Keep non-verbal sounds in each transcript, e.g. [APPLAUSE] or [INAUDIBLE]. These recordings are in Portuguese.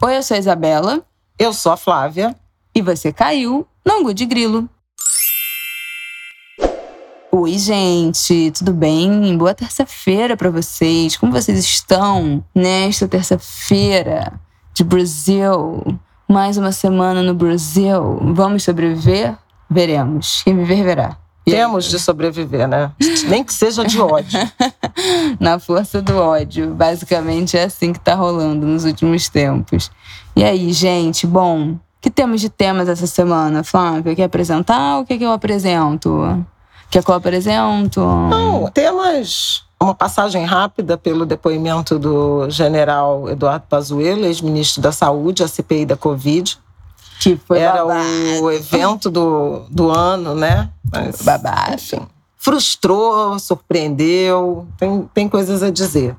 Oi, eu sou a Isabela. Eu sou a Flávia. E você caiu no Angu de Grilo. Oi, gente, tudo bem? Boa terça-feira para vocês. Como vocês estão nesta terça-feira de Brasil? Mais uma semana no Brasil. Vamos sobreviver? Veremos. Quem viver, verá. Temos de sobreviver, né? Nem que seja de ódio. [LAUGHS] Na força do ódio. Basicamente é assim que tá rolando nos últimos tempos. E aí, gente, bom, que temos de temas essa semana, Flávia? Quer apresentar ou quer que eu apresento? Quer que eu apresento? Não, temas uma passagem rápida pelo depoimento do general Eduardo Pazuello, ex-ministro da Saúde, a CPI da Covid. Que foi Era babado. o evento do, do ano, né? Mas, Babado. Enfim, frustrou, surpreendeu, tem, tem coisas a dizer.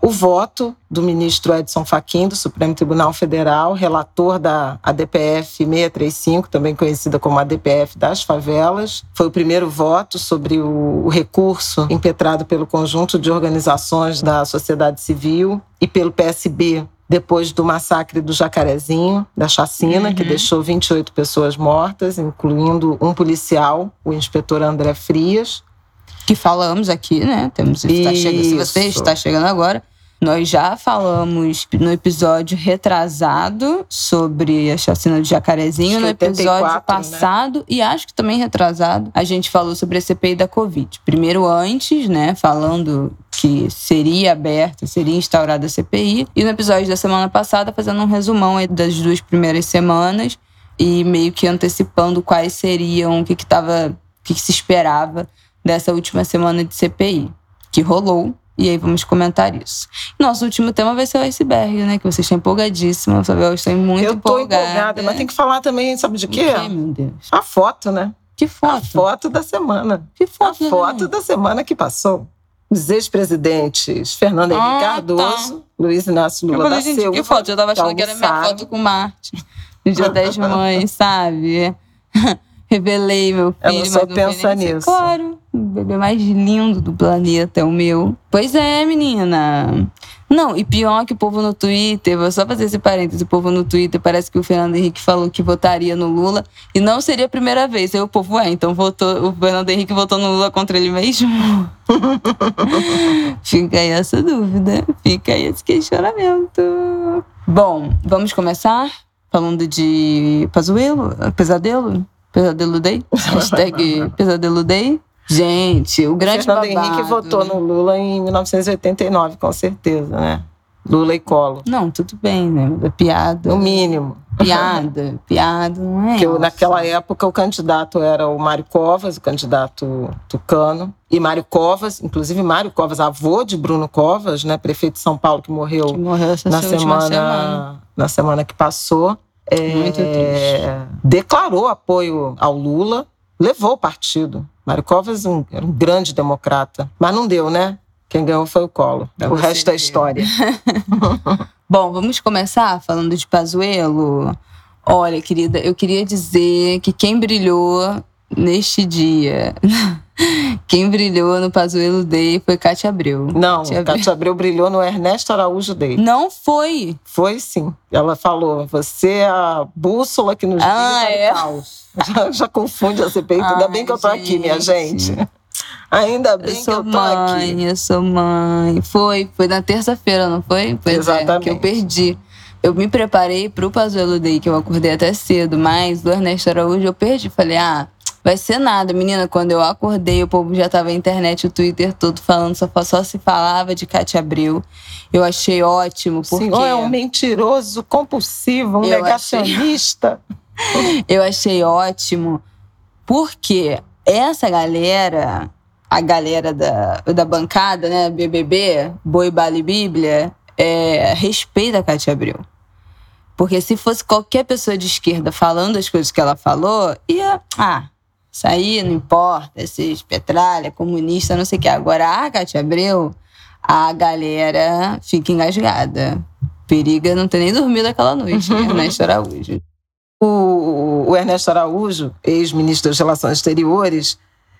O voto do ministro Edson Fachin, do Supremo Tribunal Federal, relator da ADPF 635, também conhecida como ADPF das favelas, foi o primeiro voto sobre o, recurso impetrado pelo conjunto de organizações da sociedade civil e pelo PSB depois do massacre do Jacarezinho, da chacina, Uhum. que deixou 28 pessoas mortas, incluindo um policial, o inspetor André Frias. que falamos aqui, né? Temos está chegando, se você está chegando agora, nós já falamos no episódio retrasado sobre a chacina do Jacarezinho, no que episódio 84, né? passado e acho que também retrasado, a gente falou sobre a CPI da Covid. Primeiro antes, né, falando que seria aberta, seria instaurada a CPI, e no episódio da semana passada fazendo um resumão das duas primeiras semanas e meio que antecipando quais seriam, o que que tava, o que que se esperava dessa última semana de CPI, que rolou. E aí vamos comentar isso. Nosso último tema vai ser o iceberg, né? Que você está empolgadíssima. Eu estou muito Eu tô empolgada. empolgada, mas tem que falar também, sabe de O quê? meu Deus? A foto, né? Que A foto? foto da semana. Que A foto? né? foto da semana que passou. Os ex-presidentes Fernando Henrique Ah, tá. Cardoso, Luiz Inácio Lula falei, da gente, Silva. que foto? Eu tava achando que era minha foto com Marte. No dia das [LAUGHS] mães, sabe? Revelei meu Ela filho, só não foi pensa nisso. Claro, o bebê mais lindo do planeta é o meu. Pois é, menina. Não, e pior que o povo no Twitter, vou só fazer esse parênteses, o povo no Twitter parece que o Fernando Henrique falou que votaria no Lula e não seria a primeira vez. Aí o povo, é, então votou, o Fernando Henrique votou no Lula contra ele mesmo? [LAUGHS] Fica aí essa dúvida, fica aí esse questionamento. Bom, vamos começar falando de Pazuello, Pesadelo? Pesadelo Day? Hashtag [LAUGHS] Pesadelo Day. Gente, o grande Fernando babado. Henrique votou no Lula em 1989, com certeza, né? Lula e Collor. Não, tudo bem, né? É Piada. No mínimo. Piada, [LAUGHS] piada, não é? Porque naquela época o candidato era o Mário Covas, o candidato tucano. E Mário Covas, inclusive Mário Covas, avô de Bruno Covas, né, prefeito de São Paulo, que morreu Que morreu na semana, semana. na semana que passou. É, Muito triste. Declarou apoio ao Lula, levou o partido. Mário Covas um, era um grande democrata. Mas não deu, né? Quem ganhou foi o Collor. Pra o resto é história. [LAUGHS] Bom, vamos começar falando de Pazuello. Olha, querida, eu queria dizer que quem brilhou neste dia, [LAUGHS] quem brilhou no Pazuello Day foi Cátia Abreu. Não, Cátia Abreu. Cátia Abreu brilhou no Ernesto Araújo Day. Não foi. Foi sim. Ela falou: você é a bússola que nos Ah, guia é? para o caos. [LAUGHS] Já, já confunde a CPI. Ainda Ai, bem que eu tô aqui, minha gente. gente. Ainda Eu bem que sou eu tô mãe, aqui. eu sou mãe. Foi, foi na terça-feira, não foi? Pois é, Exatamente. que eu perdi. Eu me preparei pro Pazuello Day, que eu acordei até cedo, mas do Ernesto Araújo eu perdi. Falei, ah, vai ser nada. Menina, quando eu acordei, o povo já tava na internet, o Twitter todo falando, só, só se falava de Cátia Abreu. Eu achei ótimo, O porque... senhor é um mentiroso, compulsivo, um Eu negacionista. [LAUGHS] Eu achei ótimo, porque essa galera, a galera da, da bancada, né, BBB, Boi, Bala e Bíblia, é, respeita a Cátia Abreu. Porque se fosse qualquer pessoa de esquerda falando as coisas que ela falou, ia. Ah, isso aí não importa, esses petralha, comunista, não sei o que. Agora, a Cátia Abreu, a galera fica engasgada. Periga não ter nem dormido aquela noite, né, [LAUGHS] Ernesto Araújo. O, o Ernesto Araújo, ex-ministro das Relações Exteriores,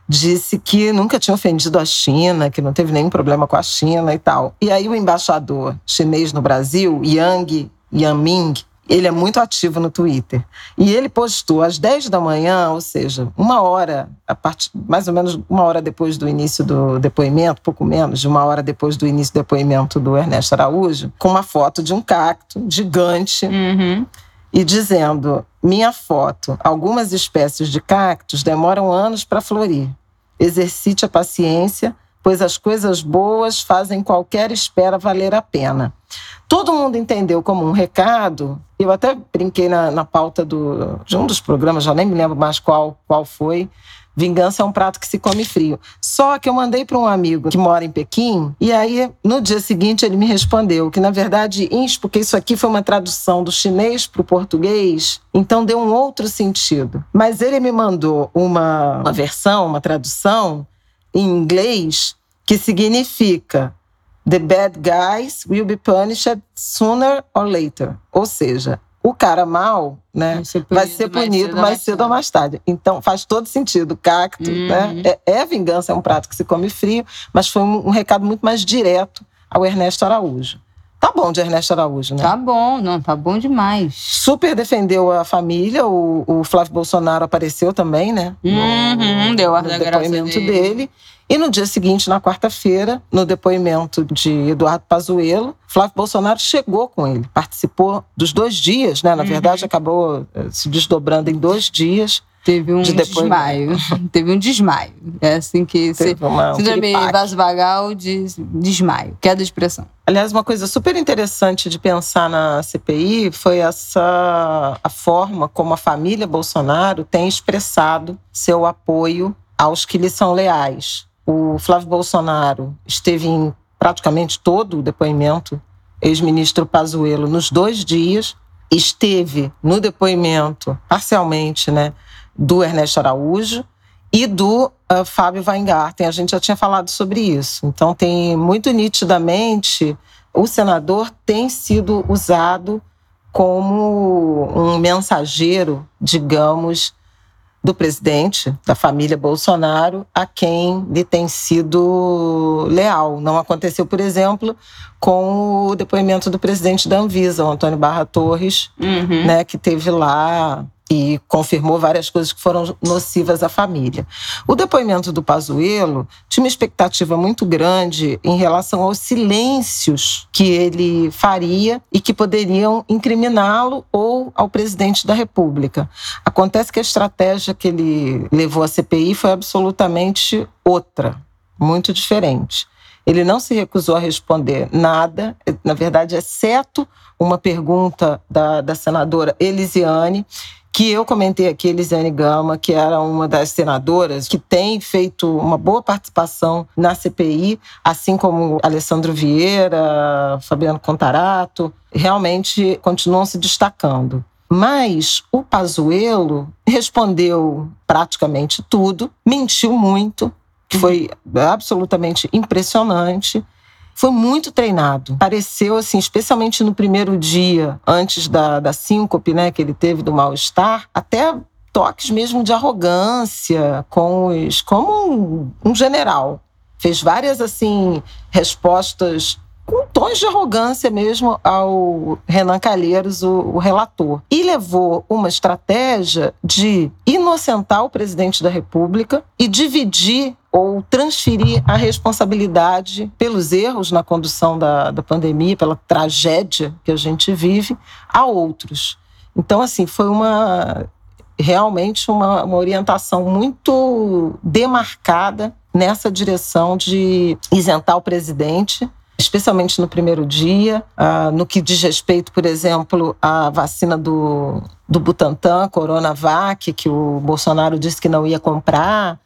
disse que nunca tinha ofendido a China, que não teve nenhum problema com a China e tal. E aí o embaixador chinês no Brasil, Yang Yaming, ele é muito ativo no Twitter. E ele postou às 10 da manhã, ou seja, uma hora, a part... mais ou menos uma hora depois do início do depoimento, pouco menos de uma hora depois do início do depoimento do Ernesto Araújo, com uma foto de um cacto gigante Uhum. e dizendo: Minha foto, algumas espécies de cactos demoram anos para florir. Exercite a paciência, pois as coisas boas fazem qualquer espera valer a pena. Todo mundo entendeu como um recado. Eu até brinquei na, na pauta do, de um dos programas, já nem me lembro mais qual, qual foi. Vingança é um prato que se come frio. Só que eu mandei para um amigo que mora em Pequim, e aí no dia seguinte ele me respondeu que, na verdade, porque isso aqui foi uma tradução do chinês para o português, então deu um outro sentido. Mas ele me mandou uma, uma versão, uma tradução em inglês que significa The bad guys will be punished sooner or later. Ou seja, o cara mal, né, Vai ser vai ser punido mais cedo ou mais tarde. Então faz todo sentido. Cacto, Uhum. né? É, é vingança, é um prato que se come frio, mas foi um, um recado muito mais direto ao Ernesto Araújo. Tá bom de Ernesto Araújo, né? Tá bom, não, tá bom demais. Super defendeu a família, o, o Flávio Bolsonaro apareceu também, né? Uhum, deu ar no da graça depoimento dele. dele. E no dia seguinte, na quarta-feira, no depoimento de Eduardo Pazuello, Flávio Bolsonaro chegou com ele, participou dos dois dias, né? Na Uhum. verdade, acabou eh, se desdobrando em dois dias. Teve um De desmaio. [LAUGHS] Teve um desmaio. É assim que se. Teve uma, um Síndrome vasovagal de desmaio, queda de pressão. Aliás, uma coisa super interessante de pensar na CPI foi essa a forma como a família Bolsonaro tem expressado seu apoio aos que lhe são leais. O Flávio Bolsonaro esteve em praticamente todo o depoimento, ex-ministro Pazuello, nos dois dias, esteve no depoimento, parcialmente, né, do Ernesto Araújo e do ah, Fábio Weingarten. A gente já tinha falado sobre isso. Então, tem muito nitidamente o senador tem sido usado como um mensageiro, digamos, do presidente, da família Bolsonaro, a quem lhe tem sido leal. Não aconteceu, por exemplo, com o depoimento do presidente da Anvisa, o Antônio Barra Torres, Uhum. né, que teve lá e confirmou várias coisas que foram nocivas à família. O depoimento do Pazuello tinha uma expectativa muito grande em relação aos silêncios que ele faria e que poderiam incriminá-lo ou ao presidente da República. Acontece que a estratégia que ele levou à CPI foi absolutamente outra, muito diferente. Ele não se recusou a responder nada, na verdade, exceto uma pergunta da, da senadora Elisiane, que eu comentei aqui, Elisiane Gama, que era uma das senadoras que tem feito uma boa participação na CPI, assim como Alessandro Vieira, Fabiano Contarato, realmente continuam se destacando. Mas o Pazuello respondeu praticamente tudo, mentiu muito, que foi absolutamente impressionante. Foi muito treinado. Pareceu, assim, especialmente no primeiro dia, antes da, da síncope, né, que ele teve do mal-estar, até toques mesmo de arrogância, com os, como um, um general. Fez várias, assim, respostas com tons de arrogância mesmo ao Renan Calheiros, o, o relator. E levou uma estratégia de inocentar o presidente da República e dividir ou transferir a responsabilidade pelos erros na condução da, da pandemia, pela tragédia que a gente vive, a outros. Então, assim, foi uma realmente uma, uma orientação muito demarcada nessa direção de isentar o presidente especialmente no primeiro dia, ah, no que diz respeito, por exemplo, à vacina do, do Butantan, Coronavac, que o Bolsonaro disse que não ia comprar.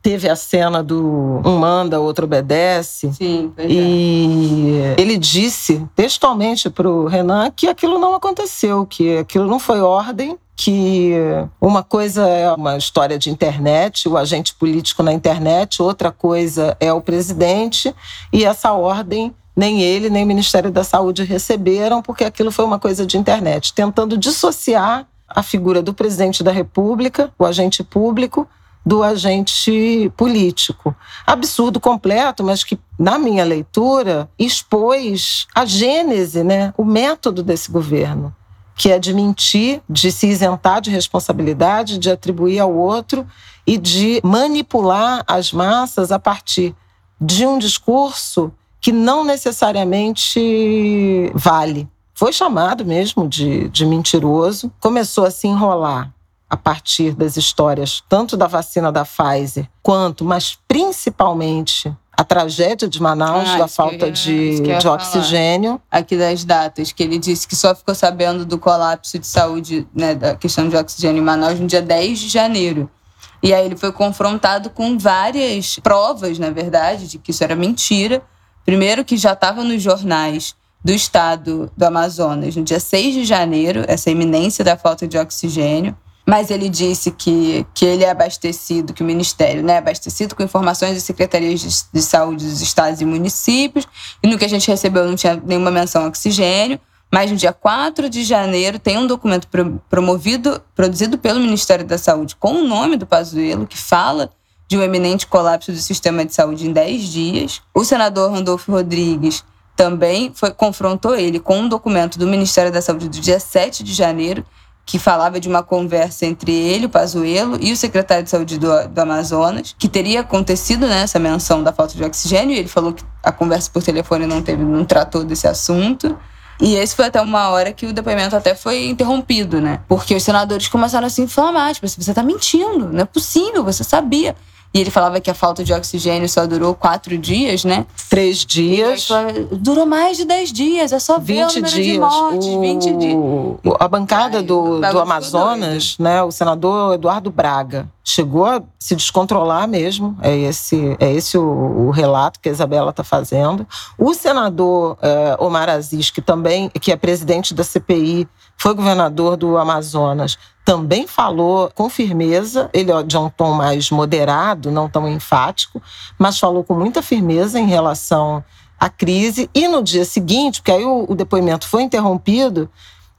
Teve a cena do um manda, outro obedece. Sim, pois é. E ele disse textualmente para o Renan que aquilo não aconteceu, que aquilo não foi ordem, que uma coisa é uma história de internet, o agente político na internet, outra coisa é o presidente, e essa ordem nem ele nem o Ministério da Saúde receberam, porque aquilo foi uma coisa de internet, tentando dissociar a figura do presidente da República, o agente público, do agente político. Absurdo completo, mas que, na minha leitura, expôs a gênese, né, o método desse governo, que é de mentir, de se isentar de responsabilidade, de atribuir ao outro e de manipular as massas a partir de um discurso que não necessariamente vale. Foi chamado mesmo de, de mentiroso, começou a se enrolar a partir das histórias tanto da vacina da Pfizer quanto, mas principalmente a tragédia de Manaus, ah, da falta de, de oxigênio. Aqui das datas, que ele disse que só ficou sabendo do colapso de saúde, né, da questão de oxigênio em Manaus no dia 10 de janeiro. E aí ele foi confrontado com várias provas, na verdade, de que isso era mentira. Primeiro, que já estava nos jornais do estado do Amazonas no dia 6 de janeiro, essa iminência da falta de oxigênio mas ele disse que, que ele é abastecido, que o Ministério né, é abastecido com informações das secretarias de, de saúde dos estados e municípios, e no que a gente recebeu não tinha nenhuma menção ao oxigênio, mas no dia 4 de janeiro tem um documento promovido, produzido pelo Ministério da Saúde com o nome do Pazuello, que fala de um eminente colapso do sistema de saúde em 10 dias. O senador Randolfo Rodrigues também foi, confrontou ele com um documento do Ministério da Saúde do dia 7 de janeiro, que falava de uma conversa entre ele, o Pazuello, e o secretário de saúde do, do Amazonas, que teria acontecido né, essa menção da falta de oxigênio, e ele falou que a conversa por telefone não teve, não tratou desse assunto. E esse foi até uma hora que o depoimento até foi interrompido, né? Porque os senadores começaram a se inflamar, tipo, você tá mentindo, não é possível, você sabia. E ele falava que a falta de oxigênio só durou quatro dias, né? Três dias. Durou mais de dez dias, é só ver 20 o número dias. de mortes, o... 20 dias. A bancada do, do Amazonas, né, o senador Eduardo Braga, chegou a se descontrolar mesmo. É esse, é esse o, o relato que a Isabela está fazendo. O senador é, Omar Aziz, que também que é presidente da CPI, foi governador do Amazonas, também falou com firmeza, ele de um tom mais moderado, não tão enfático, mas falou com muita firmeza em relação à crise. E no dia seguinte, porque aí o, o depoimento foi interrompido,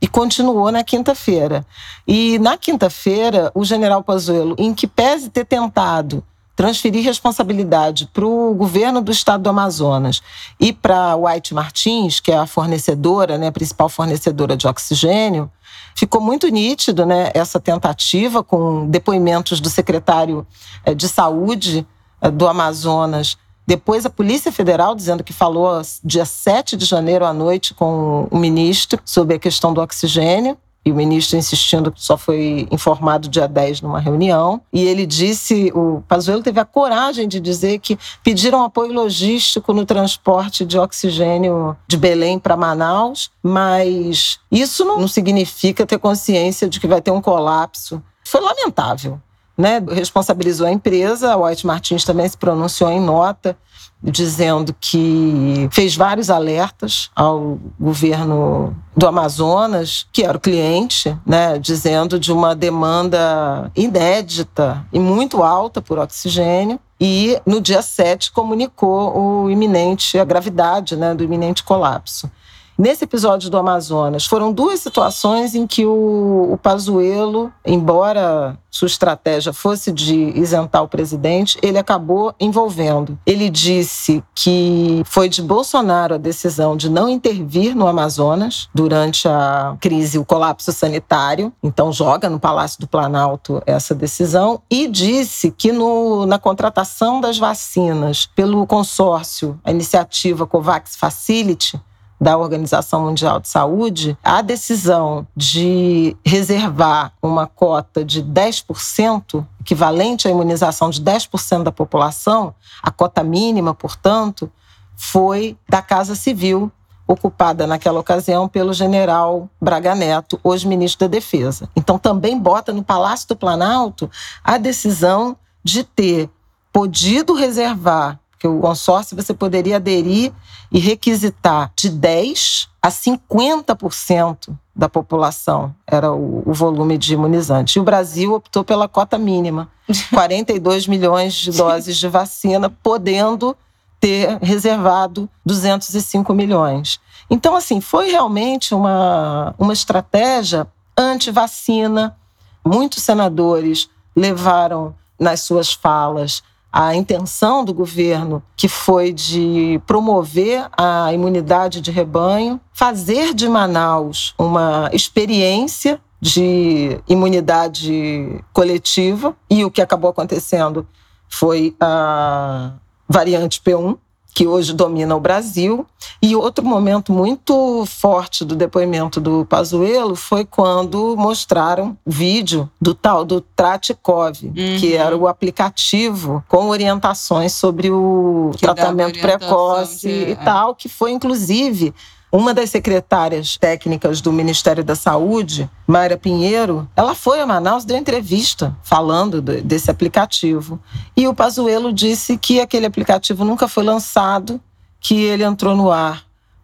e continuou na quinta-feira. E na quinta-feira, o general Pazuello, em que pese ter tentado transferir responsabilidade para o governo do estado do Amazonas e para White Martins, que é a fornecedora, né, a principal fornecedora de oxigênio, ficou muito nítido né, essa tentativa com depoimentos do secretário eh, de saúde eh, do Amazonas. Depois, a Polícia Federal dizendo que falou dia 7 de janeiro à noite com o ministro sobre a questão do oxigênio e o ministro insistindo que só foi informado dia 10 numa reunião. E ele disse, o Pazuello teve a coragem de dizer que pediram apoio logístico no transporte de oxigênio de Belém para Manaus, mas isso não significa ter consciência de que vai ter um colapso. Foi lamentável. Né? Responsabilizou a empresa, a White Martins também se pronunciou em nota dizendo que fez vários alertas ao governo do Amazonas, que era o cliente, né, dizendo de uma demanda inédita e muito alta por oxigênio. E no dia 7 comunicou o iminente, a gravidade né, do iminente colapso. Nesse episódio do Amazonas, foram duas situações em que o, o Pazuello, embora sua estratégia fosse de isentar o presidente, ele acabou envolvendo. Ele disse que foi de Bolsonaro a decisão de não intervir no Amazonas durante a crise, o colapso sanitário, então joga no Palácio do Planalto essa decisão, e disse que no, na contratação das vacinas pelo consórcio, a iniciativa COVAX Facility, da Organização Mundial de Saúde, a decisão de reservar uma cota de 10%, equivalente à imunização de 10% da população, a cota mínima, portanto, foi da Casa Civil, ocupada naquela ocasião pelo general Braga Neto, hoje ministro da Defesa. Então também bota no Palácio do Planalto a decisão de ter podido reservar que o consórcio você poderia aderir e requisitar de 10 a 50% da população era o, o, volume de imunizante. E o Brasil optou pela cota mínima, [LAUGHS] 42 milhões de doses de vacina, podendo ter reservado 205 milhões. Então, assim, foi realmente uma, uma estratégia anti-vacina. Muitos senadores levaram nas suas falas a intenção do governo, que foi de promover a imunidade de rebanho, fazer de Manaus uma experiência de imunidade coletiva, e o que acabou acontecendo foi a variante P1, que hoje domina o Brasil. E outro momento muito forte do depoimento do Pazuello foi quando mostraram vídeo do tal do Tratikov, uhum. que era o aplicativo com orientações sobre o que tratamento precoce de... e tal, que foi inclusive uma das secretárias técnicas do Ministério da Saúde, Mayra Pinheiro, ela foi a Manaus, deu entrevista falando desse aplicativo. E o Pazuello disse que aquele aplicativo nunca foi lançado, que ele entrou no ar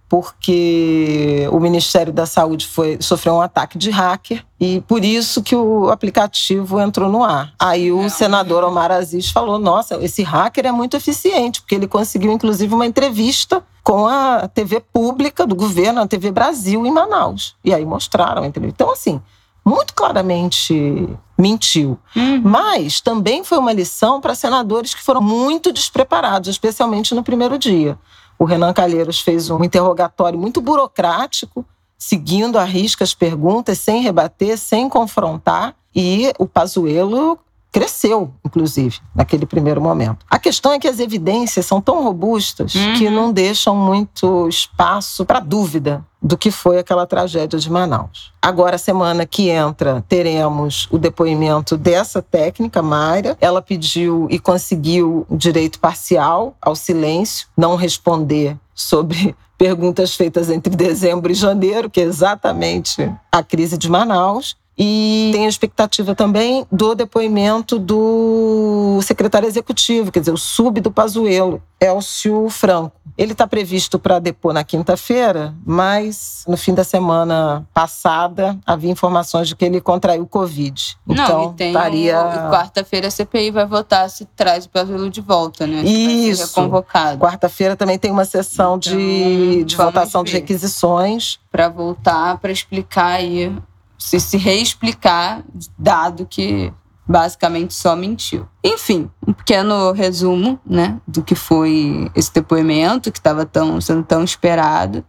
porque o Ministério da Saúde foi, sofreu um ataque de hacker e por isso que o aplicativo entrou no ar. Aí o senador Omar Aziz falou: nossa, esse hacker é muito eficiente, porque ele conseguiu, inclusive, uma entrevista com a TV pública do governo, a TV Brasil, em Manaus. E aí mostraram a entrevista. Então, assim, muito claramente mentiu. Uhum. Mas também foi uma lição para senadores que foram muito despreparados, especialmente no primeiro dia. O Renan Calheiros fez um interrogatório muito burocrático, seguindo a risca as perguntas, sem rebater, sem confrontar. E o Pazuello cresceu, inclusive, naquele primeiro momento. A questão é que as evidências são tão robustas uhum. que não deixam muito espaço para dúvida do que foi aquela tragédia de Manaus. Agora, semana que entra, teremos o depoimento dessa técnica, Mayra. Ela pediu e conseguiu o direito parcial ao silêncio, não responder sobre perguntas feitas entre dezembro e janeiro, que é exatamente a crise de Manaus. E tem a expectativa também do depoimento do secretário executivo, quer dizer, o sub do Pazuello, Elcio Franco. Ele está previsto para depor na quinta-feira, mas no fim da semana passada havia informações de que ele contraiu Covid. Então, Não, e tem estaria... quarta-feira a CPI vai votar se traz o Pazuello de volta, né? Isso. convocado. Quarta-feira também tem uma sessão então, de, de votação ver. de requisições. Para voltar, para explicar aí se, se reexplicar, dado que basicamente só mentiu. Enfim, um pequeno resumo, né, do que foi esse depoimento que estava tão sendo tão esperado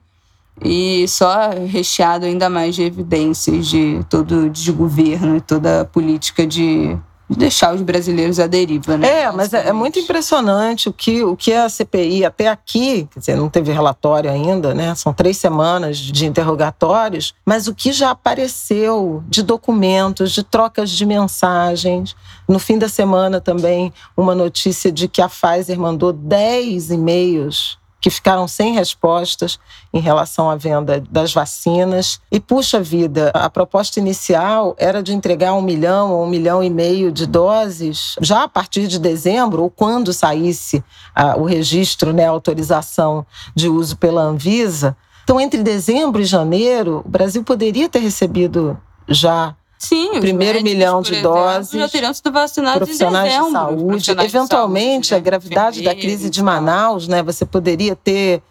e só recheado ainda mais de evidências de todo o desgoverno e toda a política de deixar os brasileiros à deriva, né? É, mas é, é, muito impressionante o que, o que a CPI até aqui, quer dizer, não teve relatório ainda, né? São três semanas de interrogatórios, mas o que já apareceu de documentos, de trocas de mensagens. No fim da semana também, uma notícia de que a Pfizer mandou 10 e-mails que ficaram sem respostas em relação à venda das vacinas. E, puxa vida, a proposta inicial era de entregar um milhão ou um milhão e meio de doses já a partir de dezembro, ou quando saísse ah, o registro, né, a autorização de uso pela Anvisa. Então, entre dezembro e janeiro, o Brasil poderia ter recebido já Sim, primeiro milhão de exemplo, doses. Já sido vacinados profissionais de saúde. Eventualmente, de saúde, né? a gravidade da crise de Manaus, né? Você poderia ter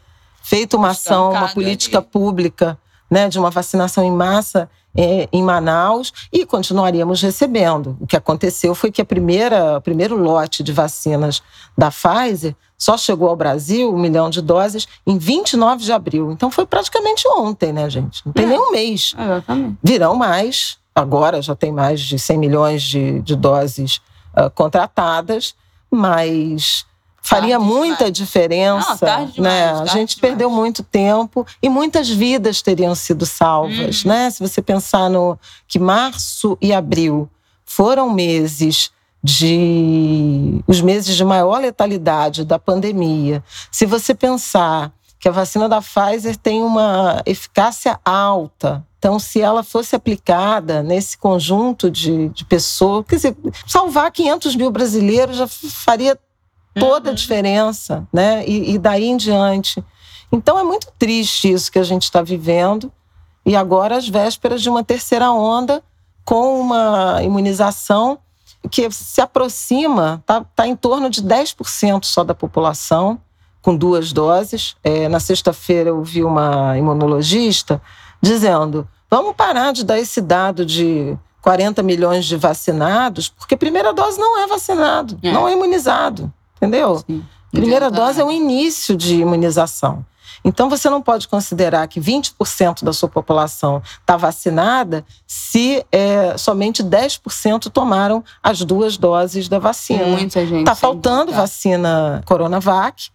feito uma ação, uma política ali. pública, né? De uma vacinação em massa é, em Manaus e continuaríamos recebendo. O que aconteceu foi que a primeira, o primeiro lote de vacinas da Pfizer só chegou ao Brasil, um milhão de doses, em 29 de abril. Então foi praticamente ontem, né, gente? Não tem é, nem um mês. Exatamente. Virão mais agora já tem mais de 100 milhões de, de doses uh, contratadas, mas faria tarde muita demais. diferença. Não, demais, né? A gente demais. perdeu muito tempo e muitas vidas teriam sido salvas. Hum. Né? Se você pensar no que março e abril foram meses de os meses de maior letalidade da pandemia. Se você pensar que a vacina da Pfizer tem uma eficácia alta, então, se ela fosse aplicada nesse conjunto de, de pessoas, quer dizer, salvar 500 mil brasileiros já faria toda a uhum. diferença, né? E, e daí em diante. Então, é muito triste isso que a gente está vivendo. E agora, às vésperas de uma terceira onda, com uma imunização que se aproxima, está tá em torno de 10% só da população, com duas doses. É, na sexta-feira, eu vi uma imunologista dizendo: vamos parar de dar esse dado de 40 milhões de vacinados, porque primeira dose não é vacinado, é. não é imunizado, entendeu? Sim. Primeira dose é o início de imunização. Então, você não pode considerar que 20% da sua população está vacinada se é, somente 10% tomaram as duas doses da vacina. Muita gente. Está faltando tá. vacina Coronavac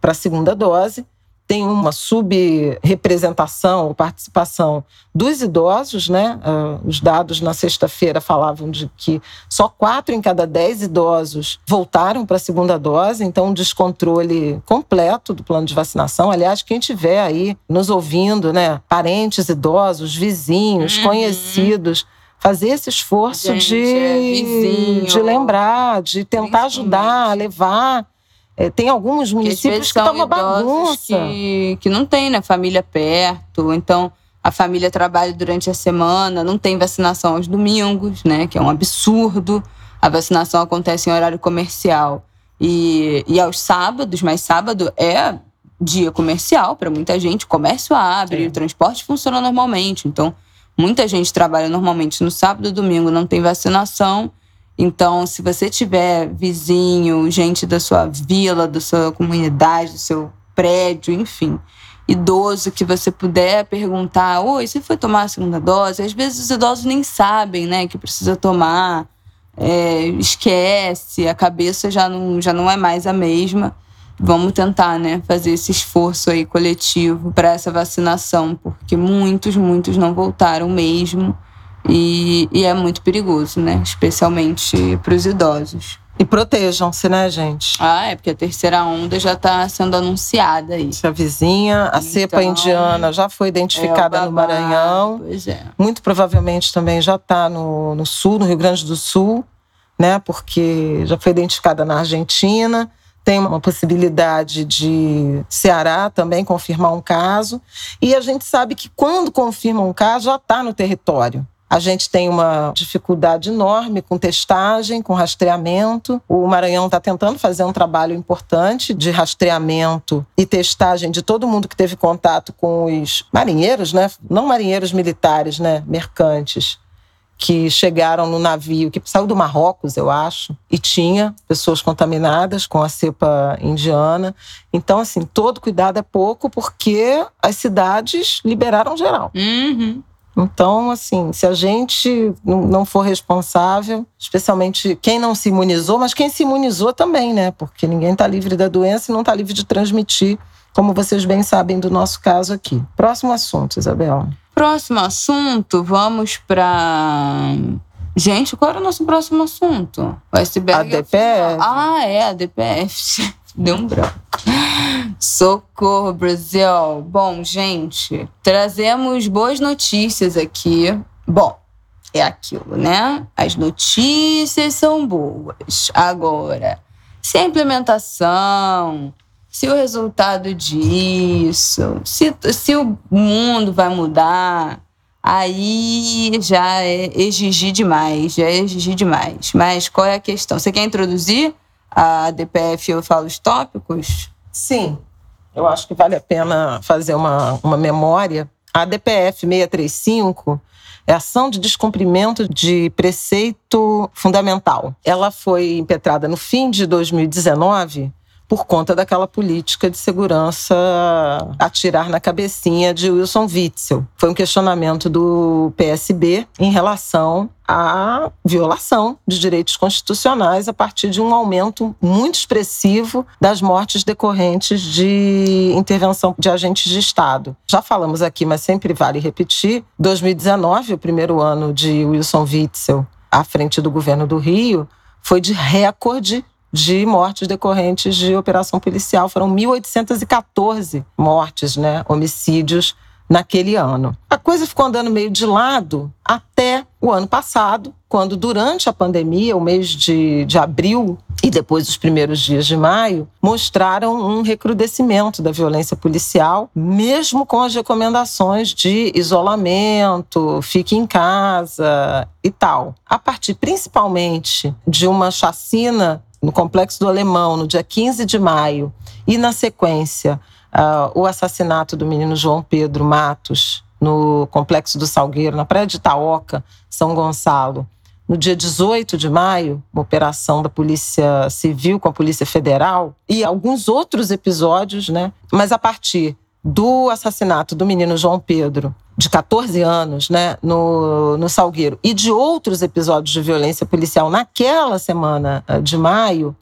para a segunda dose tem uma subrepresentação ou participação dos idosos, né? Uh, os dados na sexta-feira falavam de que só quatro em cada dez idosos voltaram para a segunda dose, então um descontrole completo do plano de vacinação. Aliás, quem tiver aí nos ouvindo, né? Parentes idosos, vizinhos, uhum. conhecidos fazer esse esforço Gente, de, é de lembrar, de tentar ajudar, levar é, tem alguns municípios que, estão uma bagunça. Que, que não tem, né? Família perto. Então, a família trabalha durante a semana, não tem vacinação aos domingos, né? Que é um absurdo. A vacinação acontece em horário comercial. E, e aos sábados, mas sábado é dia comercial para muita gente. O comércio abre, é. o transporte funciona normalmente. Então, muita gente trabalha normalmente no sábado e domingo, não tem vacinação. Então, se você tiver vizinho, gente da sua vila, da sua comunidade, do seu prédio, enfim, idoso que você puder perguntar: Oi, você foi tomar a segunda dose? Às vezes os idosos nem sabem, né, que precisa tomar, é, esquece, a cabeça já não, já não é mais a mesma. Vamos tentar, né, fazer esse esforço aí coletivo para essa vacinação, porque muitos, muitos não voltaram mesmo. E, e é muito perigoso, né? Especialmente para os idosos. E protejam-se, né, gente? Ah, é porque a terceira onda já está sendo anunciada aí. A vizinha, a então, cepa indiana já foi identificada é no Maranhão. Pois é. Muito provavelmente também já está no, no sul, no Rio Grande do Sul, né? Porque já foi identificada na Argentina. Tem uma possibilidade de Ceará também confirmar um caso. E a gente sabe que quando confirma um caso, já está no território. A gente tem uma dificuldade enorme com testagem, com rastreamento. O Maranhão está tentando fazer um trabalho importante de rastreamento e testagem de todo mundo que teve contato com os marinheiros, né? Não marinheiros militares, né? Mercantes que chegaram no navio que saiu do Marrocos, eu acho, e tinha pessoas contaminadas com a cepa indiana. Então, assim, todo cuidado é pouco porque as cidades liberaram geral. Uhum. Então, assim, se a gente não for responsável, especialmente quem não se imunizou, mas quem se imunizou também, né? Porque ninguém está livre da doença e não está livre de transmitir, como vocês bem sabem do nosso caso aqui. Próximo assunto, Isabel. Próximo assunto, vamos para. Gente, qual era o nosso próximo assunto? O iceberg. A DPF. Ah, é, a DPF. Deu um branco. Socorro, Brasil! Bom, gente, trazemos boas notícias aqui. Bom, é aquilo, né? As notícias são boas. Agora, se a implementação, se o resultado disso, se, se o mundo vai mudar, aí já é exigir demais, já é exigir demais. Mas qual é a questão? Você quer introduzir a DPF Eu Falo os Tópicos? Sim. Eu acho que vale a pena fazer uma, uma memória. A DPF 635 é ação de descumprimento de preceito fundamental. Ela foi impetrada no fim de 2019 por conta daquela política de segurança atirar na cabecinha de Wilson Witzel. Foi um questionamento do PSB em relação à violação de direitos constitucionais a partir de um aumento muito expressivo das mortes decorrentes de intervenção de agentes de Estado. Já falamos aqui, mas sempre vale repetir: 2019, o primeiro ano de Wilson Witzel à frente do governo do Rio, foi de recorde de mortes decorrentes de operação policial. Foram 1.814 mortes, né, homicídios naquele ano. A coisa ficou andando meio de lado até o ano passado, quando, durante a pandemia, o mês de, de abril e depois os primeiros dias de maio, mostraram um recrudescimento da violência policial, mesmo com as recomendações de isolamento, fique em casa e tal. A partir principalmente de uma chacina no Complexo do Alemão, no dia 15 de maio, e na sequência, uh, o assassinato do menino João Pedro Matos, no Complexo do Salgueiro, na Praia de Itaoca, São Gonçalo, no dia 18 de maio, uma operação da Polícia Civil com a Polícia Federal e alguns outros episódios, né? Mas a partir do assassinato do menino João Pedro, de 14 anos, né, no, no Salgueiro, e de outros episódios de violência policial naquela semana eh, de maio,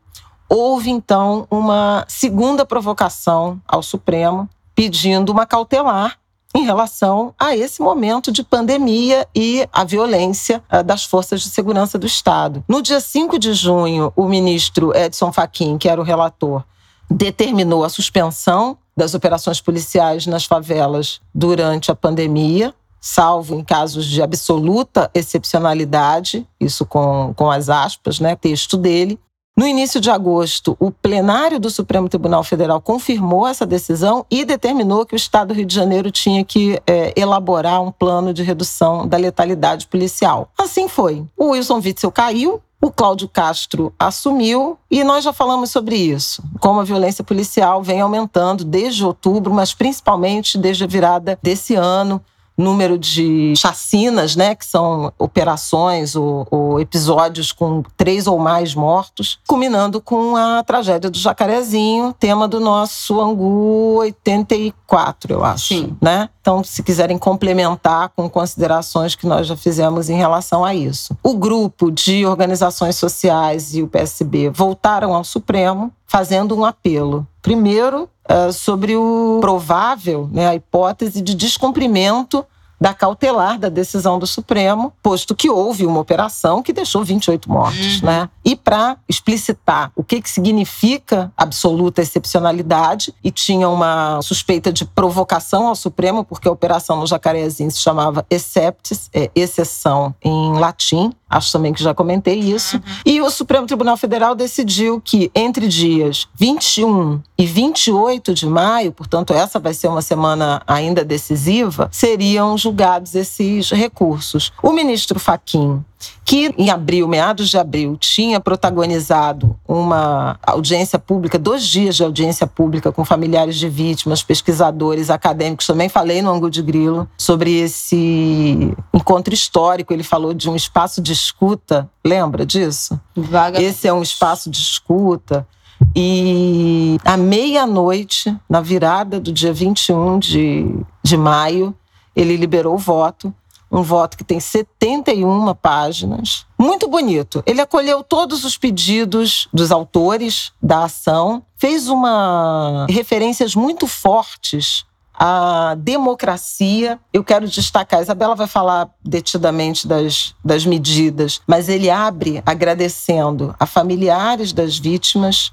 houve então uma segunda provocação ao Supremo pedindo uma cautelar em relação a esse momento de pandemia e a violência uh, das forças de segurança do Estado. No dia 5 de junho, o ministro Edson Fachin, que era o relator, determinou a suspensão das operações policiais nas favelas durante a pandemia, salvo em casos de absoluta excepcionalidade, isso com, com as aspas, né, texto dele. No início de agosto, o plenário do Supremo Tribunal Federal confirmou essa decisão e determinou que o Estado do Rio de Janeiro tinha que é, elaborar um plano de redução da letalidade policial. Assim foi. O Wilson Witzel caiu, o Cláudio Castro assumiu e nós já falamos sobre isso, como a violência policial vem aumentando desde outubro, mas principalmente desde a virada desse ano número de chacinas, né, que são operações ou, ou, episódios com três ou mais mortos, culminando com a tragédia do Jacarezinho, tema do nosso Angu 84, eu acho, Sim. né? Então, se quiserem complementar com considerações que nós já fizemos em relação a isso. O grupo de organizações sociais e o PSB voltaram ao Supremo fazendo um apelo. Primeiro, uh, sobre o provável, né, a hipótese de descumprimento da cautelar da decisão do Supremo, posto que houve uma operação que deixou 28 mortos, uhum. né? E para explicitar o que, que significa absoluta excepcionalidade, e tinha uma suspeita de provocação ao Supremo, porque a operação no Jacarezinho se chamava exceptis, é exceção em latim, acho também que já comentei isso. Uhum. E o Supremo Tribunal Federal decidiu que entre dias 21 e 28 de maio, portanto, essa vai ser uma semana ainda decisiva, seriam julgados esses recursos. O ministro Faquim que em abril, meados de abril, tinha protagonizado uma audiência pública, dois dias de audiência pública com familiares de vítimas, pesquisadores, acadêmicos. Também falei no Angu de Grilo sobre esse encontro histórico. Ele falou de um espaço de escuta. Lembra disso? Vaga. Esse é um espaço de escuta. E à meia-noite, na virada do dia 21 de, de maio, ele liberou o voto um voto que tem 71 páginas. Muito bonito. Ele acolheu todos os pedidos dos autores da ação, fez uma referências muito fortes à democracia. Eu quero destacar, a Isabela vai falar detidamente das, das medidas, mas ele abre agradecendo a familiares das vítimas,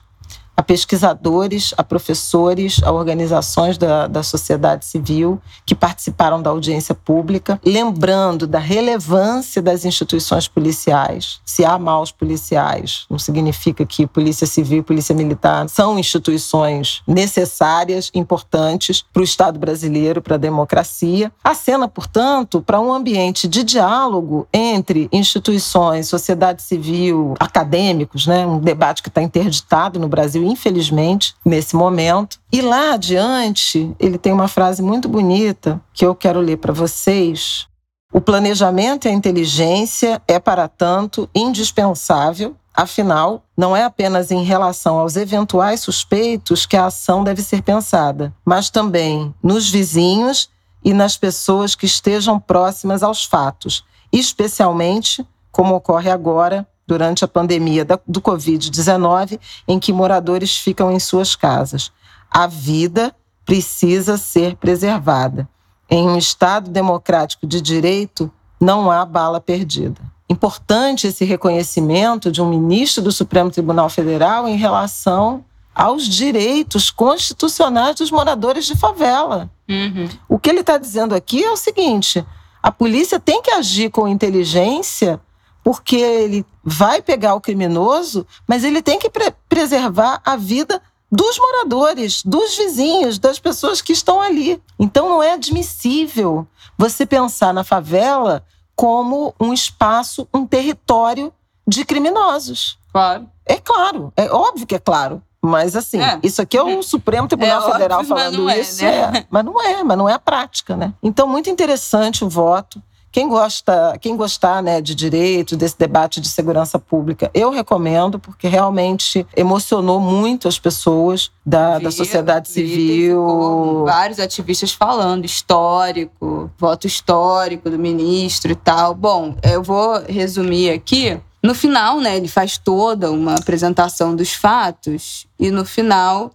a pesquisadores, a professores, a organizações da, da sociedade civil que participaram da audiência pública, lembrando da relevância das instituições policiais. Se há maus policiais, não significa que Polícia Civil e Polícia Militar são instituições necessárias, importantes para o Estado brasileiro, para a democracia. A cena, portanto, para um ambiente de diálogo entre instituições, sociedade civil, acadêmicos, né? um debate que está interditado no Brasil infelizmente, nesse momento. E lá adiante, ele tem uma frase muito bonita que eu quero ler para vocês. O planejamento e a inteligência é, para tanto, indispensável Afinal, não é apenas em relação aos eventuais suspeitos que a ação deve ser pensada, mas também nos vizinhos e nas pessoas que estejam próximas aos fatos, especialmente, como ocorre agora, durante a pandemia do Covid-19, em que moradores ficam em suas casas. A vida precisa ser preservada. Em um Estado democrático de direito, não há bala perdida. Importante esse reconhecimento de um ministro do Supremo Tribunal Federal em relação aos direitos constitucionais dos moradores de favela. Uhum. O que ele está dizendo aqui é o seguinte: a polícia tem que agir com inteligência porque ele vai pegar o criminoso, mas ele tem que pre preservar a vida dos moradores, dos vizinhos, das pessoas que estão ali. Então não é admissível você pensar na favela como um espaço, um território de criminosos. Claro. É claro, é óbvio que é claro. Mas assim, é. isso aqui é o [LAUGHS] Supremo Tribunal é Federal óbvio, falando é, isso. Né? É. Mas não é, mas não é a prática, né? Então, muito interessante o voto. Quem gosta, quem gostar né, de direito, desse debate de segurança pública, eu recomendo, porque realmente emocionou muito as pessoas da, vi, da sociedade civil. vários ativistas falando, histórico, voto histórico do ministro e tal. Bom, eu vou resumir aqui. No final, né, ele faz toda uma apresentação dos fatos e no final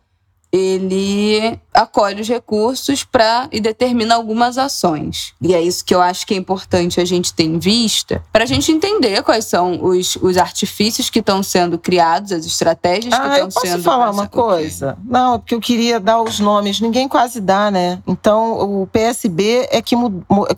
ele acolhe os recursos para e determina algumas ações. E é isso que eu acho que é importante a gente ter em vista, para a gente entender quais são os, os artifícios que estão sendo criados, as estratégias ah, que estão sendo. Posso falar uma coisa? Não, é porque eu queria dar os nomes. Ninguém quase dá, né? Então o PSB é que,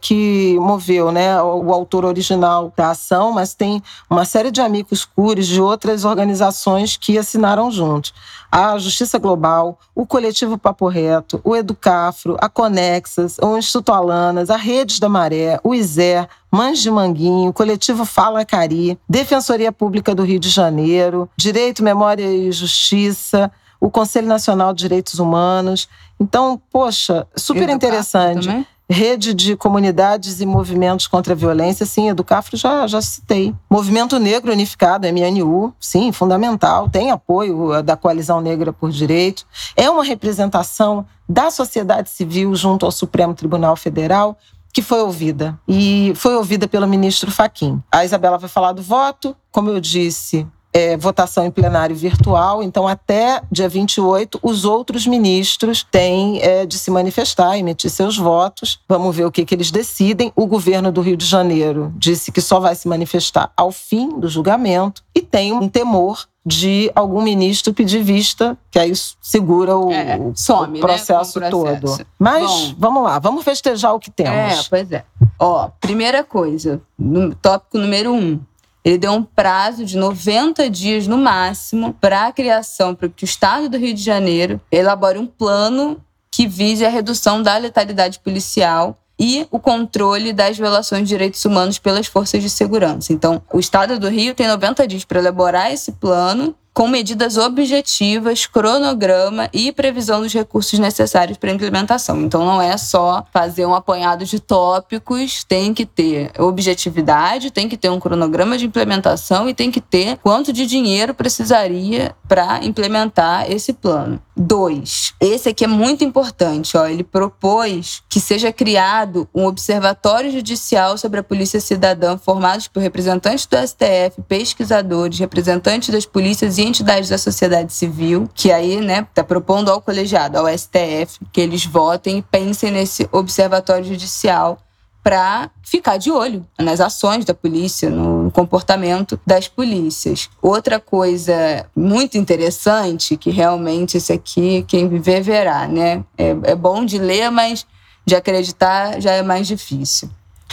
que moveu, né, o autor original da ação, mas tem uma série de amigos cures de outras organizações que assinaram juntos a Justiça Global, o Coletivo Papo Reto, o Educafro, a Conexas, o Instituto Alanas, a Redes da Maré, o ISER, Mães de Manguinho, o Coletivo Fala Cari, Defensoria Pública do Rio de Janeiro, Direito, Memória e Justiça, o Conselho Nacional de Direitos Humanos. Então, poxa, super interessante. Também? Rede de comunidades e movimentos contra a violência, sim, Educafro já, já citei. Movimento Negro Unificado, MNU, sim, fundamental, tem apoio da Coalizão Negra por Direito. É uma representação da sociedade civil junto ao Supremo Tribunal Federal que foi ouvida. E foi ouvida pelo ministro Faquim. A Isabela vai falar do voto, como eu disse, é, votação em plenário virtual, então até dia 28 os outros ministros têm é, de se manifestar, emitir seus votos. Vamos ver o que, que eles decidem. O governo do Rio de Janeiro disse que só vai se manifestar ao fim do julgamento e tem um temor de algum ministro pedir vista, que aí segura o, é, some, o processo, né, processo todo. Mas Bom, vamos lá, vamos festejar o que temos. É, pois é. Ó, primeira coisa, no, tópico número um. Ele deu um prazo de 90 dias no máximo para a criação, para que o Estado do Rio de Janeiro elabore um plano que vise a redução da letalidade policial e o controle das violações de direitos humanos pelas forças de segurança. Então, o Estado do Rio tem 90 dias para elaborar esse plano com medidas objetivas, cronograma e previsão dos recursos necessários para a implementação. Então, não é só fazer um apanhado de tópicos, tem que ter objetividade, tem que ter um cronograma de implementação e tem que ter quanto de dinheiro precisaria para implementar esse plano. Dois, esse aqui é muito importante, ó, ele propôs que seja criado um observatório judicial sobre a polícia cidadã formado por representantes do STF, pesquisadores, representantes das polícias e entidades da sociedade civil, que aí, né, tá propondo ao colegiado, ao STF, que eles votem e pensem nesse observatório judicial para ficar de olho nas ações da polícia, no comportamento das polícias. Outra coisa muito interessante, que realmente esse aqui, quem viver verá, né? É, é bom de ler, mas de acreditar já é mais difícil.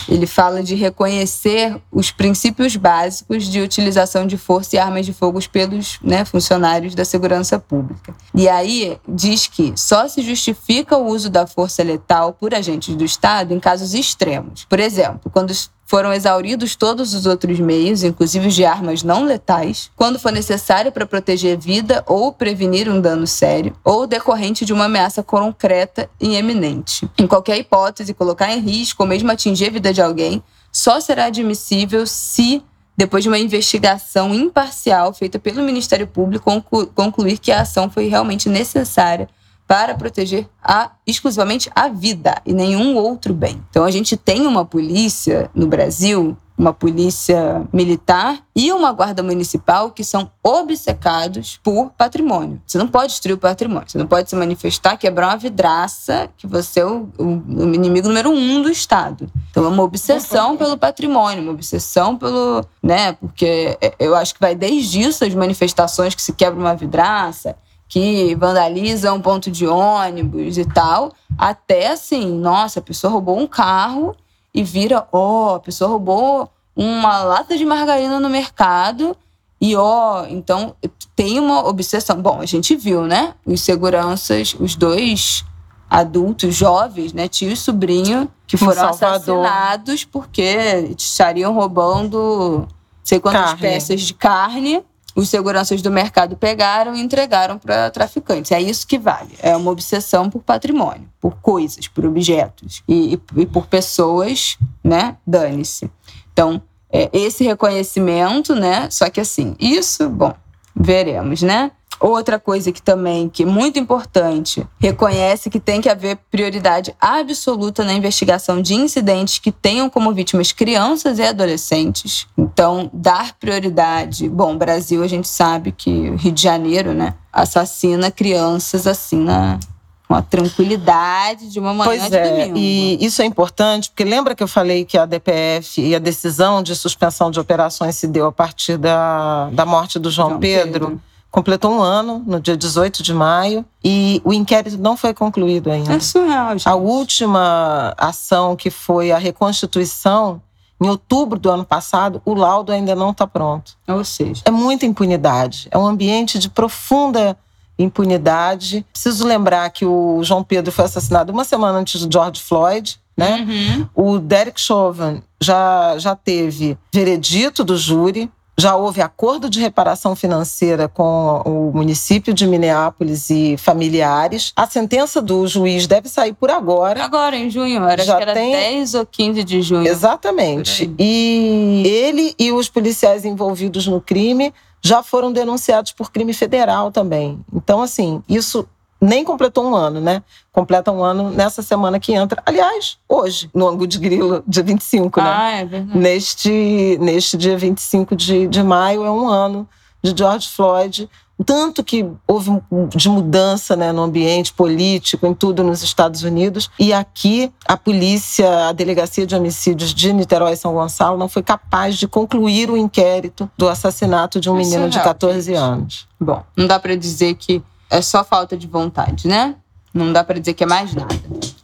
Ele fala de reconhecer os princípios básicos de utilização de força e armas de fogo pelos né, funcionários da segurança pública. E aí diz que só se justifica o uso da força letal por agentes do Estado em casos extremos. Por exemplo, quando foram exauridos todos os outros meios, inclusive de armas não letais, quando for necessário para proteger vida ou prevenir um dano sério, ou decorrente de uma ameaça concreta e eminente. Em qualquer hipótese, colocar em risco ou mesmo atingir a vida de alguém só será admissível se depois de uma investigação imparcial feita pelo Ministério Público, concluir que a ação foi realmente necessária para proteger a, exclusivamente a vida e nenhum outro bem. Então a gente tem uma polícia no Brasil, uma polícia militar e uma guarda municipal que são obcecados por patrimônio. Você não pode destruir o patrimônio, você não pode se manifestar, quebrar uma vidraça, que você é o, o inimigo número um do Estado. Então é uma obsessão pelo patrimônio, uma obsessão pelo, né, porque eu acho que vai desde isso as manifestações que se quebra uma vidraça, que vandalizam ponto de ônibus e tal, até assim, nossa, a pessoa roubou um carro e vira, ó, oh, a pessoa roubou uma lata de margarina no mercado e ó, oh, então tem uma obsessão. Bom, a gente viu, né? Os seguranças, os dois adultos jovens, né, tio e sobrinho, que foram assassinados porque estariam roubando sei quantas carne. peças de carne os seguranças do mercado pegaram e entregaram para traficantes. É isso que vale. É uma obsessão por patrimônio, por coisas, por objetos e, e, por pessoas, né? Dane-se. Então, é, esse reconhecimento, né? Só que assim, isso, bom, veremos, né? Outra coisa que também que é muito importante, reconhece que tem que haver prioridade absoluta na investigação de incidentes que tenham como vítimas crianças e adolescentes. Então, dar prioridade. Bom, Brasil a gente sabe que Rio de Janeiro, né, assassina crianças assim na com a tranquilidade de uma manhã pois de é, domingo. E isso é importante, porque lembra que eu falei que a DPF e a decisão de suspensão de operações se deu a partir da, da morte do João, João Pedro. Pedro. Completou um ano, no dia 18 de maio, e o inquérito não foi concluído ainda. É surreal, gente. A última ação, que foi a reconstituição, em outubro do ano passado, o laudo ainda não está pronto. Ou seja, É muita impunidade. É um ambiente de profunda impunidade. Preciso lembrar que o João Pedro foi assassinado uma semana antes do George Floyd. Né? Uhum. O Derek Chauvin já, já teve veredito do júri, já houve acordo de reparação financeira com o município de Minneapolis e familiares. A sentença do juiz deve sair por agora. agora em junho, era, acho Já que era tem- 10 ou 15 de junho. Exatamente. E ele e os policiais envolvidos no crime já foram denunciados por crime federal também. Então, assim, isso nem completou um ano, né? Completa um ano nessa semana que entra. Aliás, hoje, no Angu de Grilo, dia 25, né? Ah, é verdade. Neste, neste dia 25 de, de maio é um ano de George Floyd. Tanto que houve de mudança né, no ambiente político, em tudo nos Estados Unidos. E aqui, a polícia, a Delegacia de Homicídios de Niterói e São Gonçalo, não foi capaz de concluir o inquérito do assassinato de um É menino de surreal, 14 gente. anos. Bom, não dá pra dizer que é só falta de vontade, né? Não dá pra dizer que é mais nada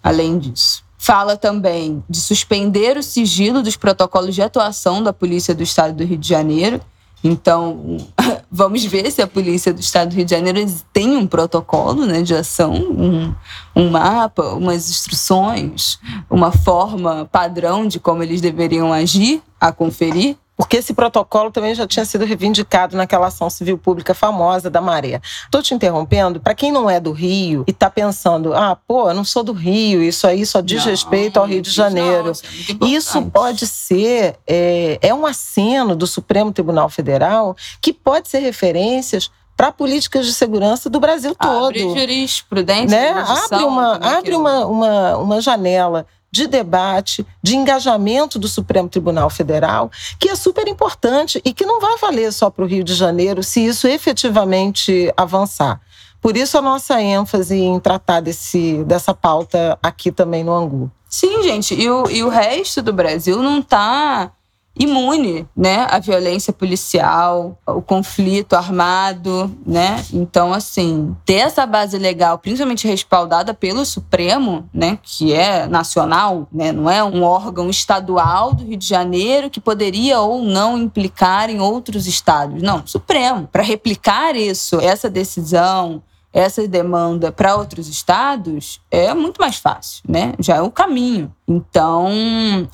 além disso. Fala também de suspender o sigilo dos protocolos de atuação da Polícia do Estado do Rio de Janeiro. Então, [LAUGHS] vamos ver se a Polícia do Estado do Rio de Janeiro tem um protocolo né, de ação, um, um mapa, umas instruções, uma forma padrão de como eles deveriam agir, a conferir. Porque esse protocolo também já tinha sido reivindicado naquela ação civil pública famosa da Maré. Estou te interrompendo, para quem não é do Rio e está pensando, ah, pô, eu não sou do Rio, isso aí só diz Não, respeito ao Rio de Janeiro. não, isso é. Isso pode ser, é, é um aceno do Supremo Tribunal Federal que pode ser referências para políticas de segurança do Brasil todo. Abre jurisprudência, né? Abre, uma, é abre é? uma, uma, uma janela de debate, de engajamento do Supremo Tribunal Federal, que é super importante e que não vai valer só para o Rio de Janeiro se isso efetivamente avançar. Por isso a nossa ênfase em tratar desse, dessa pauta aqui também no Angu. Sim, gente, e o, e o resto do Brasil não está imune, né, à violência policial, o conflito armado, né? Então, assim, ter essa base legal, principalmente respaldada pelo Supremo, né, que é nacional, né, não é um órgão estadual do Rio de Janeiro que poderia ou não implicar em outros estados. Não, Supremo, para replicar isso, essa decisão, essa demanda para outros estados é muito mais fácil, né? Já é o caminho. Então,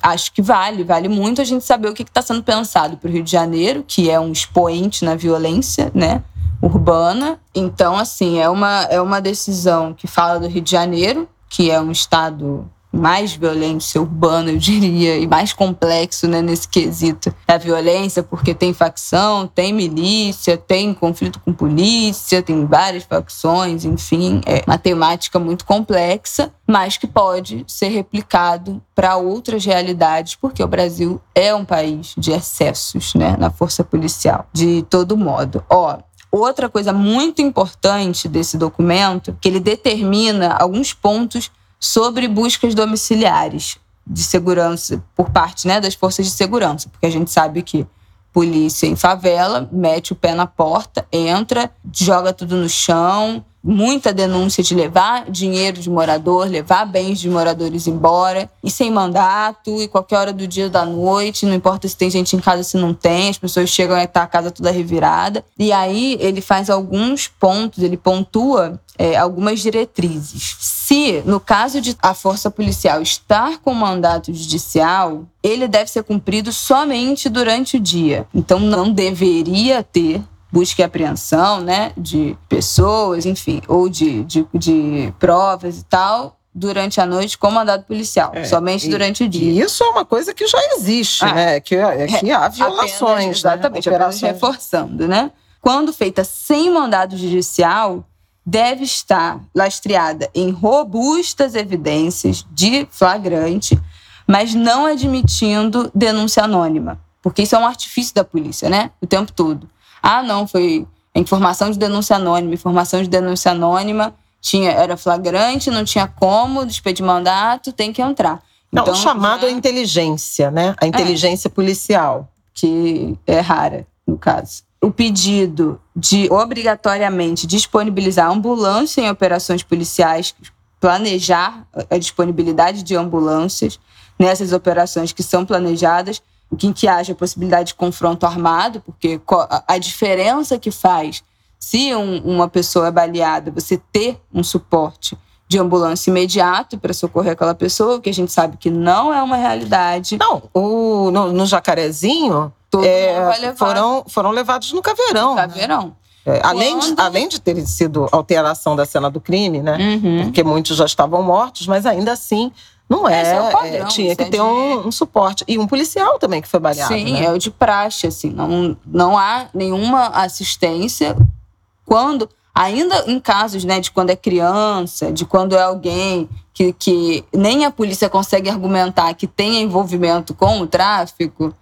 acho que vale, vale muito a gente saber o que está sendo pensado para o Rio de Janeiro, que é um expoente na violência, né? Urbana. Então, assim, é uma, é uma decisão que fala do Rio de Janeiro, que é um estado mais violência urbana, eu diria, e mais complexo né, nesse quesito da violência, porque tem facção, tem milícia, tem conflito com polícia, tem várias facções, enfim, é uma temática muito complexa, mas que pode ser replicado para outras realidades, porque o Brasil é um país de excessos né, na força policial, de todo modo. Ó, Outra coisa muito importante desse documento, que ele determina alguns pontos sobre buscas domiciliares de segurança por parte né, das forças de segurança, porque a gente sabe que polícia em favela mete o pé na porta, entra, joga tudo no chão, muita denúncia de levar dinheiro de morador, levar bens de moradores embora, e sem mandato, e qualquer hora do dia ou da noite, não importa se tem gente em casa, se não tem, as pessoas chegam e tá a casa toda revirada. E aí ele faz alguns pontos, ele pontua é, algumas diretrizes. Se, no caso de a força policial estar com mandato judicial, ele deve ser cumprido somente durante o dia. Então não deveria ter busca e apreensão, né, de pessoas, enfim, ou de, de, de provas e tal, durante a noite com mandado policial, é, somente e, durante o dia. E isso é uma coisa que já existe, ah, né? Que, é, que há violações, apenas, né? exatamente, né? Operações. reforçando, né? Quando feita sem mandado judicial, deve estar lastreada em robustas evidências de flagrante, mas não admitindo denúncia anônima, porque isso é um artifício da polícia, né? O tempo todo. Ah, não, foi informação de denúncia anônima, informação de denúncia anônima tinha, era flagrante, não tinha como despedir mandato, tem que entrar. Não, então, o chamado já... inteligência, né? A inteligência é, policial. Que é rara, no caso. O pedido de obrigatoriamente disponibilizar ambulância em operações policiais, planejar a disponibilidade de ambulâncias nessas operações que são planejadas, em que haja possibilidade de confronto armado, porque a diferença que faz se um, uma pessoa é baleada, você ter um suporte de ambulância imediato para socorrer aquela pessoa, que a gente sabe que não é uma realidade. Não, o, no, no Jacarezinho, é, foram, foram levados no caveirão. No caveirão. É, além, de, além de ter sido alteração da cena do crime, né? Uhum. Porque muitos já estavam mortos, mas ainda assim não é. é, é padrão, tinha que é ter de... um, um, suporte. E um policial também que foi baleado. Sim, né? é o de praxe, assim. Não, não há nenhuma assistência quando, ainda em casos né, de quando é criança, de quando é alguém que, que nem a polícia consegue argumentar que tenha envolvimento com o tráfico,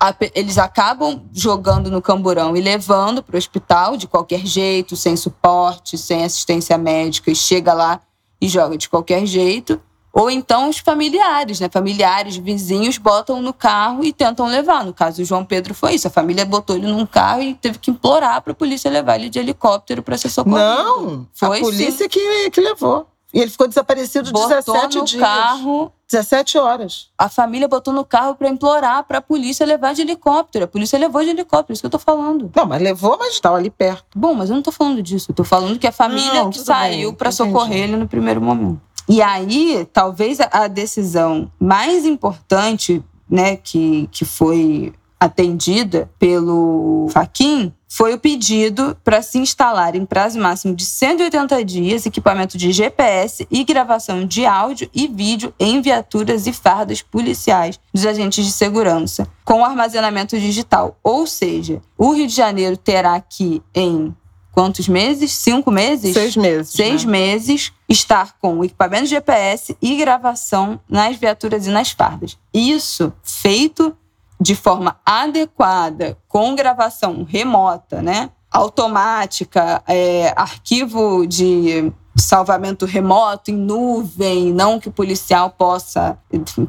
a, eles acabam jogando no camburão e levando para o hospital de qualquer jeito, sem suporte, sem assistência médica, e chega lá e joga de qualquer jeito. Ou então os familiares, né? Familiares, vizinhos botam no carro e tentam levar. No caso, o João Pedro foi isso. A família botou ele num carro e teve que implorar para a polícia levar ele de helicóptero para ser socorrido. Não, foi a polícia que, que levou. E ele ficou desaparecido botou 17 no dias. carro. 17 horas. A família botou no carro para implorar para a polícia levar de helicóptero. A polícia levou de helicóptero, isso que eu tô falando. Não, mas levou, mas estava ali perto. Bom, mas eu não tô falando disso. Eu tô falando que a família não, que saiu para socorrer ele no primeiro momento. E aí, talvez a decisão mais importante, né, que, que foi atendida pelo Faquin foi o pedido para se instalar em prazo máximo de 180 dias equipamento de GPS e gravação de áudio e vídeo em viaturas e fardas policiais dos agentes de segurança, com armazenamento digital. Ou seja, o Rio de Janeiro terá que, em quantos meses? Cinco meses? Seis meses. Seis né? meses estar com equipamento GPS e gravação nas viaturas e nas fardas. Isso feito de forma adequada, com gravação remota, né? automática, é, arquivo de salvamento remoto em nuvem, não que o policial possa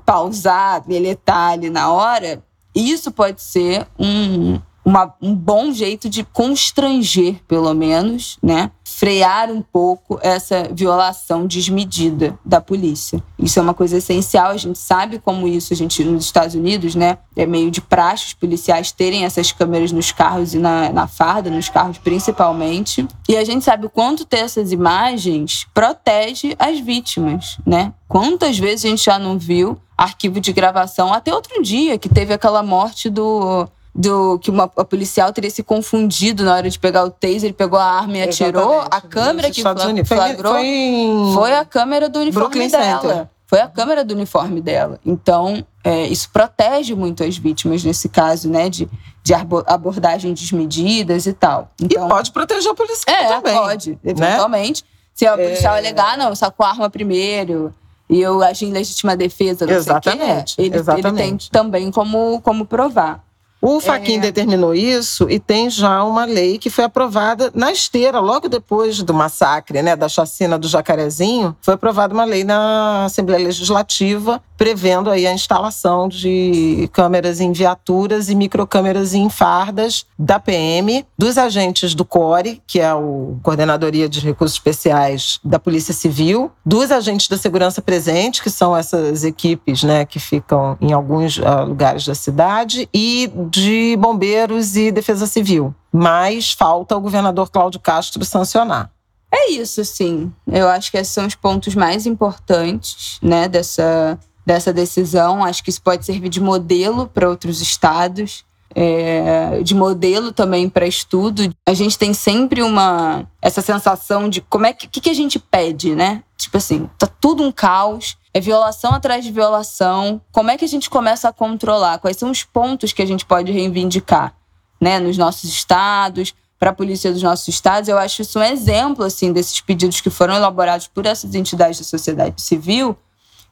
pausar, deletar ali na hora, isso pode ser um, uma, um bom jeito de constranger, pelo menos, né? Frear um pouco essa violação desmedida da polícia. Isso é uma coisa essencial, a gente sabe como isso, a gente nos Estados Unidos, né? É meio de praxe os policiais terem essas câmeras nos carros e na, na farda, nos carros principalmente. E a gente sabe o quanto ter essas imagens protege as vítimas, né? Quantas vezes a gente já não viu arquivo de gravação, até outro dia, que teve aquela morte do do que uma, a policial teria se confundido na hora de pegar o taser, ele pegou a arma e atirou. Exatamente. A câmera que flagrou foi, foi, a câmera do uniforme Brooklyn dela. Center. Foi a câmera do uniforme dela. Então, é, isso protege muito as vítimas nesse caso, né? De, de abordagem desmedidas e tal. Então, e pode proteger o policial é, também. pode, né? eventualmente. Né? Se a policial é... alegar, não, sacou a arma primeiro e eu agi em legítima defesa, não Exatamente. sei o que, ele, Exatamente. ele tem também como, como provar. O Faquin é. determinou isso e tem já uma lei que foi aprovada na esteira, logo depois do massacre, né, da chacina do Jacarezinho, foi aprovada uma lei na Assembleia Legislativa prevendo aí a instalação de câmeras em viaturas e microcâmeras em fardas da PM, dos agentes do CORE, que é o Coordenadoria de Recursos Especiais da Polícia Civil, dos agentes da segurança presente, que são essas equipes, né, que ficam em alguns uh, lugares da cidade, e de bombeiros e defesa civil. Mas falta o governador Cláudio Castro sancionar. É isso, sim. Eu acho que esses são os pontos mais importantes, né, dessa, dessa decisão. Acho que isso pode servir de modelo para outros estados. é, de modelo também para estudo. A gente tem sempre uma essa sensação de como é que, que, que a gente pede, né? Tipo assim, tá tudo um caos, é violação atrás de violação. Como é que a gente começa a controlar? Quais são os pontos que a gente pode reivindicar, né, nos nossos estados, para a polícia dos nossos estados? Eu acho isso um exemplo assim desses pedidos que foram elaborados por essas entidades da sociedade civil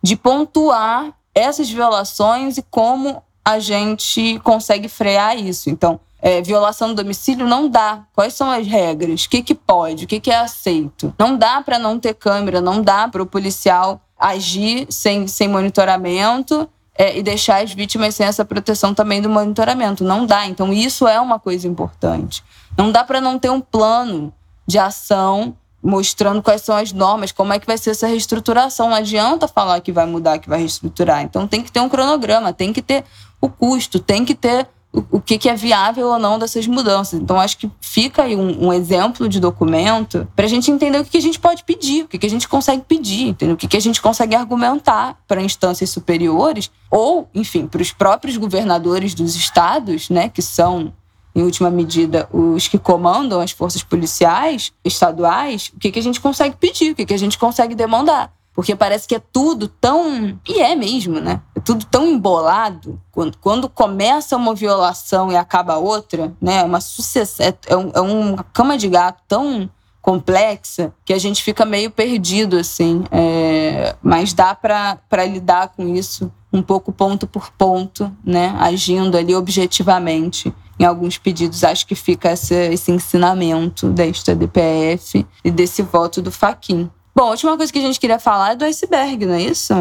de pontuar essas violações e como a gente consegue frear isso. Então, é, violação do domicílio não dá. Quais são as regras? O que, que pode? O que, que é aceito? Não dá para não ter câmera, não dá para o policial agir sem, sem monitoramento é, e deixar as vítimas sem essa proteção também do monitoramento. Não dá. Então, isso é uma coisa importante. Não dá para não ter um plano de ação mostrando quais são as normas, como é que vai ser essa reestruturação. Não adianta falar que vai mudar, que vai reestruturar. Então tem que ter um cronograma, tem que ter o custo, tem que ter o, que, que é viável ou não dessas mudanças. Então, acho que fica aí um, um exemplo de documento para a gente entender o que, que, a gente pode pedir, o que, que a gente consegue pedir, entendeu? o que, a gente consegue argumentar para instâncias superiores ou, enfim, para os próprios governadores dos estados, né, que são em última medida, os que comandam as forças policiais estaduais, o que, a gente consegue pedir, o que a gente consegue demandar. Porque parece que é tudo tão. E é mesmo, né? É tudo tão embolado. Quando, quando começa uma violação e acaba outra, né? É uma sucessão. É, é, um, é uma cama de gato tão complexa que a gente fica meio perdido, assim. É, mas dá para lidar com isso um pouco ponto por ponto, né? Agindo ali objetivamente em alguns pedidos. Acho que fica esse, esse ensinamento desta DPF e desse voto do Faquin. Bom, a última coisa que a gente queria falar é do iceberg, não é isso?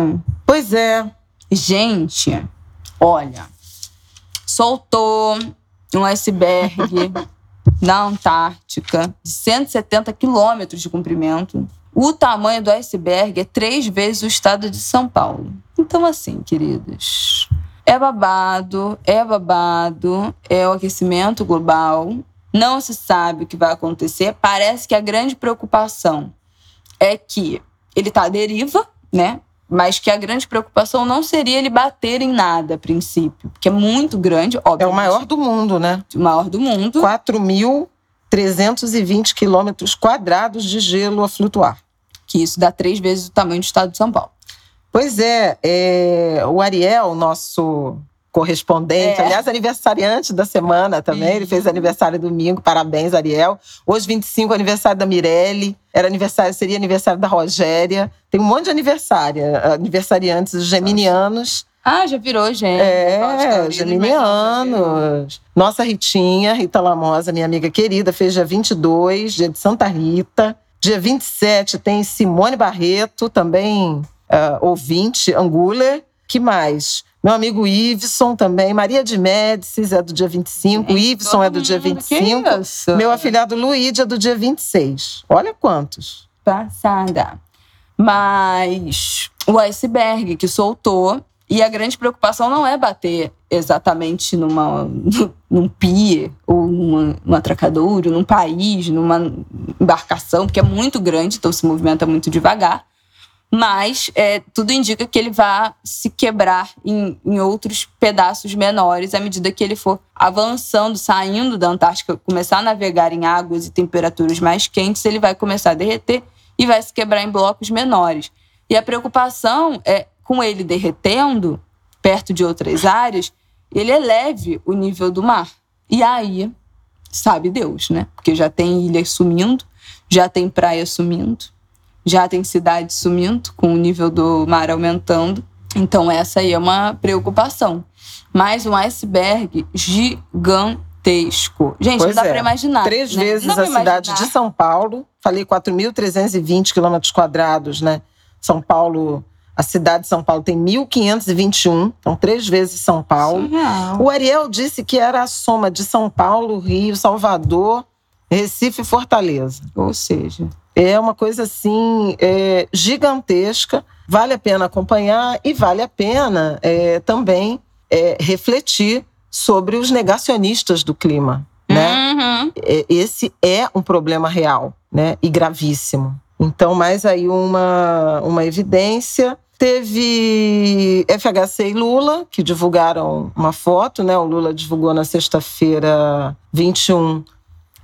Pois é. Gente, olha, soltou um iceberg [LAUGHS] na Antártica de 170 quilômetros de comprimento. O tamanho do iceberg é três vezes o estado de São Paulo. Então, assim, queridos, é babado, é babado, é o aquecimento global. Não se sabe o que vai acontecer. Parece que a grande preocupação é que ele está à deriva, né? Mas que a grande preocupação não seria ele bater em nada, a princípio, porque é muito grande, óbvio. É o maior do mundo, né? O maior do mundo. 4.320 quilômetros quadrados de gelo a flutuar. Que isso dá três vezes o tamanho do estado de São Paulo. Pois é, é o Ariel, nosso correspondente, é. aliás, aniversariante da semana também. Ele fez aniversário domingo, parabéns, Ariel. Hoje, 25, aniversário da Mirelle. Era aniversário, seria aniversário da Rogéria. Tem um monte de aniversário, aniversariantes geminianos. Ah, já virou, gente. É, geminianos. Nossa Ritinha, Rita Lamosa, minha amiga querida, fez dia 22, dia de Santa Rita. Dia 27 tem Simone Barreto, também uh, ouvinte, Anguler. Que mais? Meu amigo Iveson também. Maria de Médicis é do dia 25. Gente, Iveson é do dia 25. Meu afilhado Luíde é do dia 26. Olha quantos. Passada. Mas o iceberg que soltou. E a grande preocupação não é bater exatamente numa, [LAUGHS] num pier, ou numa, num atracadouro, num país, numa embarcação, porque é muito grande, então se movimenta muito devagar mas é, tudo indica que ele vai se quebrar em, em, outros pedaços menores à medida que ele for avançando, saindo da Antártica, começar a navegar em águas e temperaturas mais quentes, ele vai começar a derreter e vai se quebrar em blocos menores. E a preocupação é com ele derretendo perto de outras áreas, ele eleve o nível do mar. E aí, sabe Deus, né? Porque já tem ilha sumindo, já tem praia sumindo já tem cidades sumindo, com o nível do mar aumentando. Então, essa aí é uma preocupação. Mas um iceberg gigantesco. Gente, pois não dá é. para imaginar. Três né? vezes a cidade de São Paulo. Falei 4.320 quilômetros quadrados, né? São Paulo, a cidade de São Paulo tem 1.521, então três vezes São Paulo. Surreal. O Ariel disse que era a soma de São Paulo, Rio, Salvador, Recife e Fortaleza. Ou seja, é uma coisa assim é, gigantesca. Vale a pena acompanhar e vale a pena é, também é, refletir sobre os negacionistas do clima. Né? Uhum. É, esse é um problema real né? e gravíssimo. Então, mais aí uma, uma evidência. Teve FHC e Lula, que divulgaram uma foto, né? O Lula divulgou na sexta-feira 21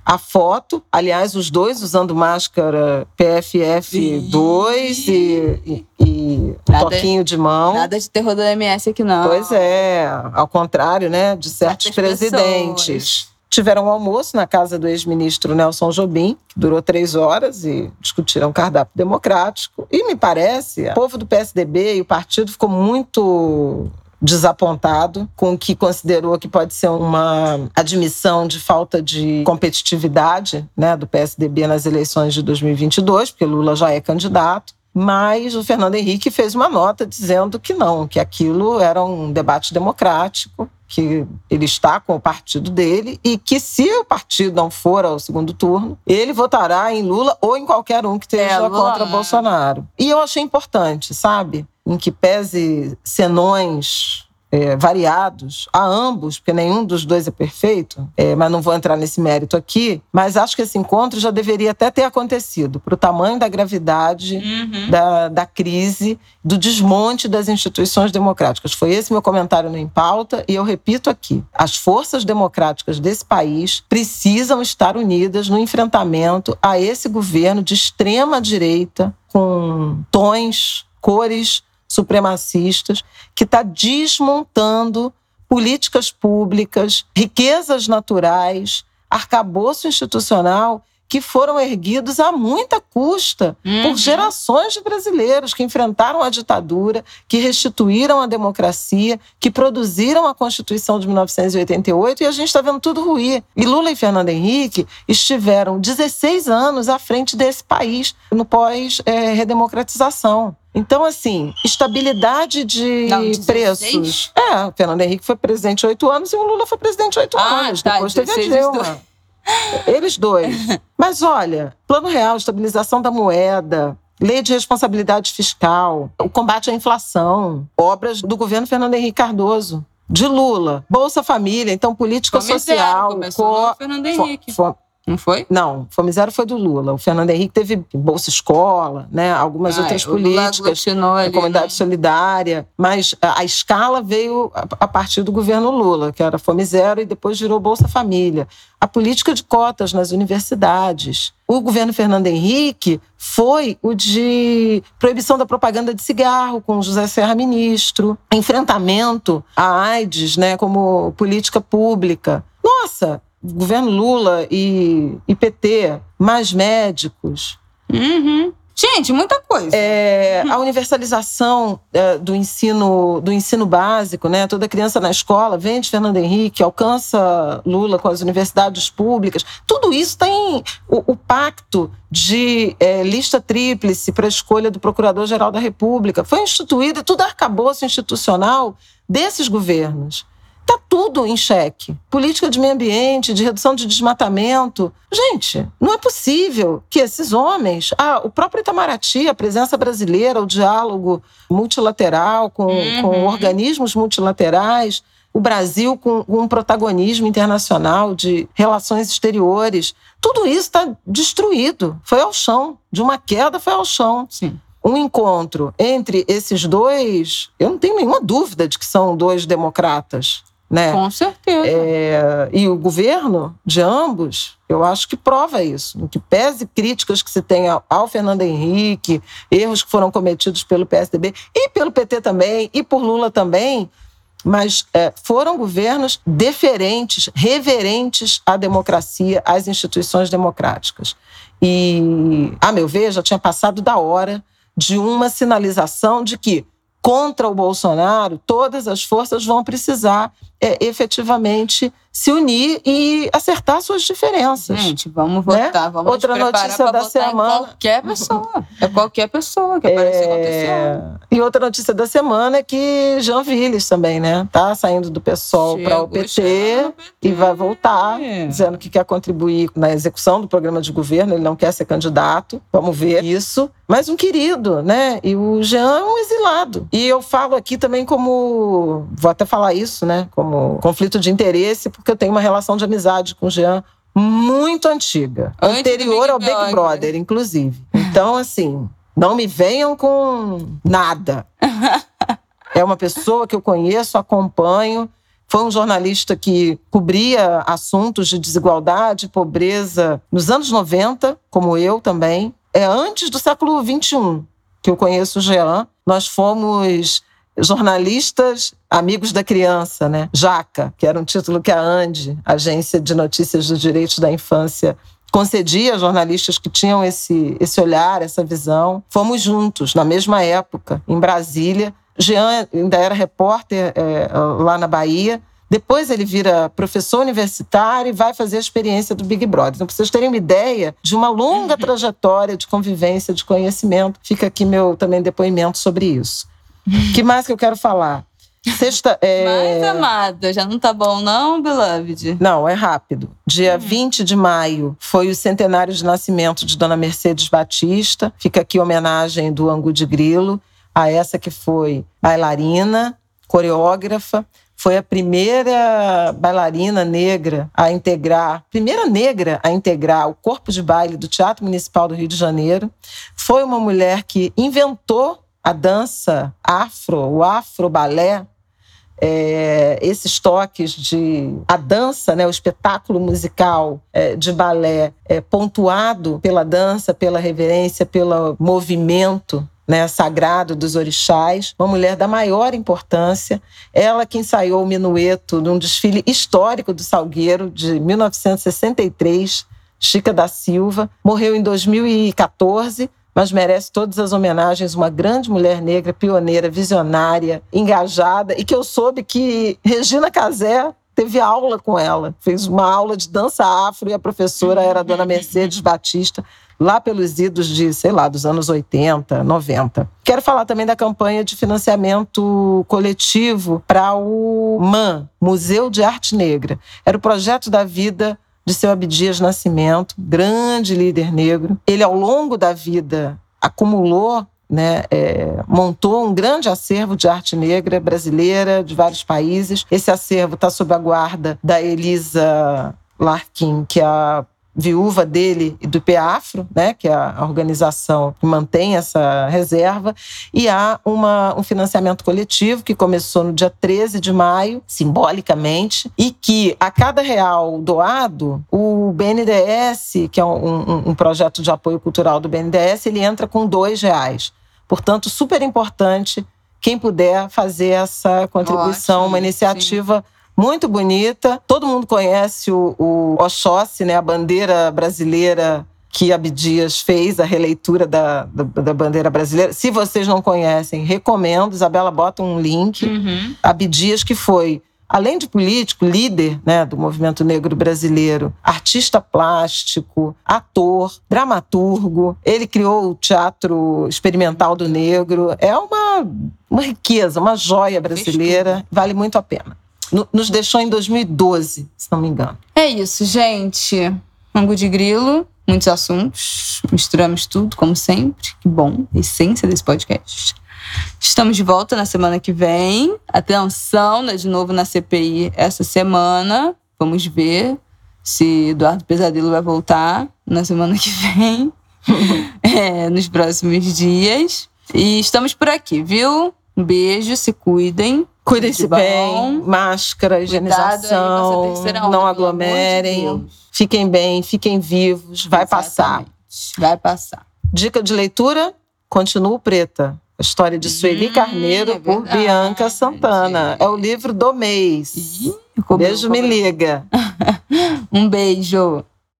a foto. Aliás, os dois usando máscara PFF2 e, e, e nada, toquinho de mão. Nada de terror do MS aqui, não. Pois é, ao contrário, né, de certos Certas presidentes. Pessoas. Tiveram um almoço na casa do ex-ministro Nelson Jobim, que durou três horas e discutiram cardápio democrático. E me parece, o povo do PSDB e o partido ficou muito desapontado com o que considerou que pode ser uma admissão de falta de competitividade né, do PSDB nas eleições de 2022, porque Lula já é candidato. Mas o Fernando Henrique fez uma nota dizendo que não, que aquilo era um debate democrático, que ele está com o partido dele e que se o partido não for ao segundo turno, ele votará em Lula ou em qualquer um que esteja é, contra Bolsonaro. E eu achei importante, sabe? Em que pese senões é, variados a ambos, porque nenhum dos dois é perfeito, é, mas não vou entrar nesse mérito aqui. Mas acho que esse encontro já deveria até ter acontecido, para o tamanho da gravidade uhum. da, da crise, do desmonte das instituições democráticas. Foi esse meu comentário no Em Pauta, e eu repito aqui: as forças democráticas desse país precisam estar unidas no enfrentamento a esse governo de extrema direita, com tons, cores supremacistas, que está desmontando políticas públicas, riquezas naturais, arcabouço institucional que foram erguidos a muita custa uhum. por gerações de brasileiros que enfrentaram a ditadura, que restituíram a democracia, que produziram a Constituição de 1988 e a gente está vendo tudo ruir. E Lula e Fernando Henrique estiveram 16 anos à frente desse país no pós-redemocratização. Então, assim, estabilidade de Não, preços. É, o Fernando Henrique foi presidente oito anos e o Lula foi presidente oito ah, anos. Tá, Depois teve a Dilma. Eles dois. [LAUGHS] Mas olha, plano real, estabilização da moeda, lei de responsabilidade fiscal, o combate à inflação, obras do governo Fernando Henrique Cardoso, de Lula, Bolsa Família, então política Fome social. Zero, começou co... Fernando Henrique. Não foi? Não, Fome Zero foi do Lula. O Fernando Henrique teve Bolsa Escola, né? algumas ah, outras políticas, a Comunidade né? Solidária, mas a, a, escala veio a, a, partir do governo Lula, que era Fome Zero e depois virou Bolsa Família. A política de cotas nas universidades. O governo Fernando Henrique foi o de proibição da propaganda de cigarro, com José Serra ministro, enfrentamento à AIDS né, como política pública. Nossa, governo Lula e, e PT, mais médicos. Uhum. Gente, muita coisa. É, a universalização é, do ensino do ensino básico, né? Toda criança na escola vem de Fernando Henrique, alcança Lula com as universidades públicas. Tudo isso tem o, o pacto de é, lista tríplice para a escolha do Procurador-Geral da República. Foi instituído e tudo arcabouço institucional desses governos. Está tudo em xeque. Política de meio ambiente, de redução de desmatamento. Gente, não é possível que esses homens. Ah, o próprio Itamaraty, a presença brasileira, o diálogo multilateral com, uhum. com organismos multilaterais, o Brasil com um protagonismo internacional de relações exteriores. Tudo isso está destruído. Foi ao chão. De uma queda, foi ao chão. Sim um encontro entre esses dois, eu não tenho nenhuma dúvida de que são dois democratas. Né? Com certeza. É, e o governo de ambos, eu acho que prova isso. Que pese críticas que se tem ao Fernando Henrique, erros que foram cometidos pelo PSDB e pelo PT também, e por Lula também, mas é, foram governos deferentes, reverentes à democracia, às instituições democráticas. E, a meu ver, já tinha passado da hora de uma sinalização de que contra o Bolsonaro, todas as forças vão precisar é, efetivamente se unir e acertar suas diferenças. Gente, vamos né? votar, né? vamos Outra notícia da semana. qualquer pessoa. É qualquer pessoa que aparecer é... E outra notícia da semana é que Jean Villes também, né? Tá saindo do PSOL para o PT, PT, e vai voltar, dizendo que quer contribuir na execução do programa de governo, ele não quer ser candidato. Vamos ver isso. Mas um querido, né? E o Jean é um exilado. E eu falo aqui também como. Vou até falar isso, né? Como conflito de interesse, porque eu tenho uma relação de amizade com o Jean muito antiga. Antes anterior ao Big Brother, inclusive. Então, assim, Não me venham com nada. [LAUGHS] é uma pessoa que eu conheço, acompanho. Foi um jornalista que cobria assuntos de desigualdade, pobreza nos anos 90, como eu também. É antes do século 21 que eu conheço o Jean. Nós fomos jornalistas amigos da criança, né? Jaca, que era um título que a ANDE, Agência de Notícias dos Direitos da Infância, concedia a jornalistas que tinham esse, esse olhar, essa visão. Fomos juntos, na mesma época, em Brasília. Jean ainda era repórter é, lá na Bahia. Depois ele vira professor universitário e vai fazer a experiência do Big Brother. Então, para vocês terem uma ideia de uma longa trajetória de convivência, de conhecimento, fica aqui meu também depoimento sobre isso. [LAUGHS] que mais que eu quero falar? Sexta. É... Mais amada, já não tá bom, não, Beloved? Não, é rápido. Dia hum. 20 de maio foi o centenário de nascimento de Dona Mercedes Batista. Fica aqui homenagem do Angu de Grilo a essa que foi bailarina, coreógrafa, foi a primeira bailarina negra a integrar, primeira negra a integrar o corpo de baile do Teatro Municipal do Rio de Janeiro. Foi uma mulher que inventou a dança afro, o afro-balé, é, esses toques de a dança, né, o espetáculo musical é, de balé é, pontuado pela dança, pela reverência, pelo movimento né, sagrado dos orixás, uma mulher da maior importância. Ela que ensaiou o minueto num desfile histórico do Salgueiro de 1963, Chica da Silva, morreu em 2014 mas merece todas as homenagens. Uma grande mulher negra, pioneira, visionária, engajada, e que eu soube que Regina Casé teve aula com ela, fez uma aula de dança afro e a professora era a dona Mercedes Batista, lá pelos idos de, sei lá, dos anos 80, 90. Quero falar também da campanha de financiamento coletivo para o MAN, Museu de Arte Negra. Era o projeto da vida de seu Abdias Nascimento, grande líder negro. Ele, ao longo da vida, acumulou né, é, montou um grande acervo de arte negra brasileira de vários países. Esse acervo está sob a guarda da Elisa Larkin, que é a viúva dele e do PEAFRO, né, que é a organização que mantém essa reserva, e há uma, um financiamento coletivo que começou no dia 13 de maio, simbolicamente, e que a cada real doado, o BNDES, que é um, um, um projeto de apoio cultural do BNDES, ele entra com dois reais. Portanto, super importante quem puder fazer essa contribuição, Ótimo, uma iniciativa sim muito bonita. Todo mundo conhece o, o Oxóssi, né, a bandeira brasileira que Abdias fez, a releitura da, da, da, bandeira brasileira. Se vocês não conhecem, recomendo. Isabela bota um link. Uhum. Abdias, que foi, além de político, líder né, do movimento negro brasileiro, artista plástico, ator, dramaturgo. Ele criou o Teatro Experimental do Negro. É uma, uma riqueza, uma joia brasileira. Vale muito a pena nos deixou em 2012, se não me engano. É isso, gente. Mango de grilo, muitos assuntos, misturamos tudo, como sempre. Que bom, essência desse podcast. Estamos de volta na semana que vem. Atenção, né, de novo na CPI essa semana. Vamos ver se Eduardo Pesadelo vai voltar na semana que vem, [LAUGHS] é, nos próximos dias. E estamos por aqui, viu? Um beijo, se cuidem. Cuidem-se bem, máscara, higienização, não aglomerem. Fiquem bem, fiquem vivos, vai passar. Vai passar. Dica de leitura: Continuo Preta. A história de Sueli hum, Carneiro é por Bianca Santana. É o livro do mês. Ih, beijo, me liga. [LAUGHS] um beijo.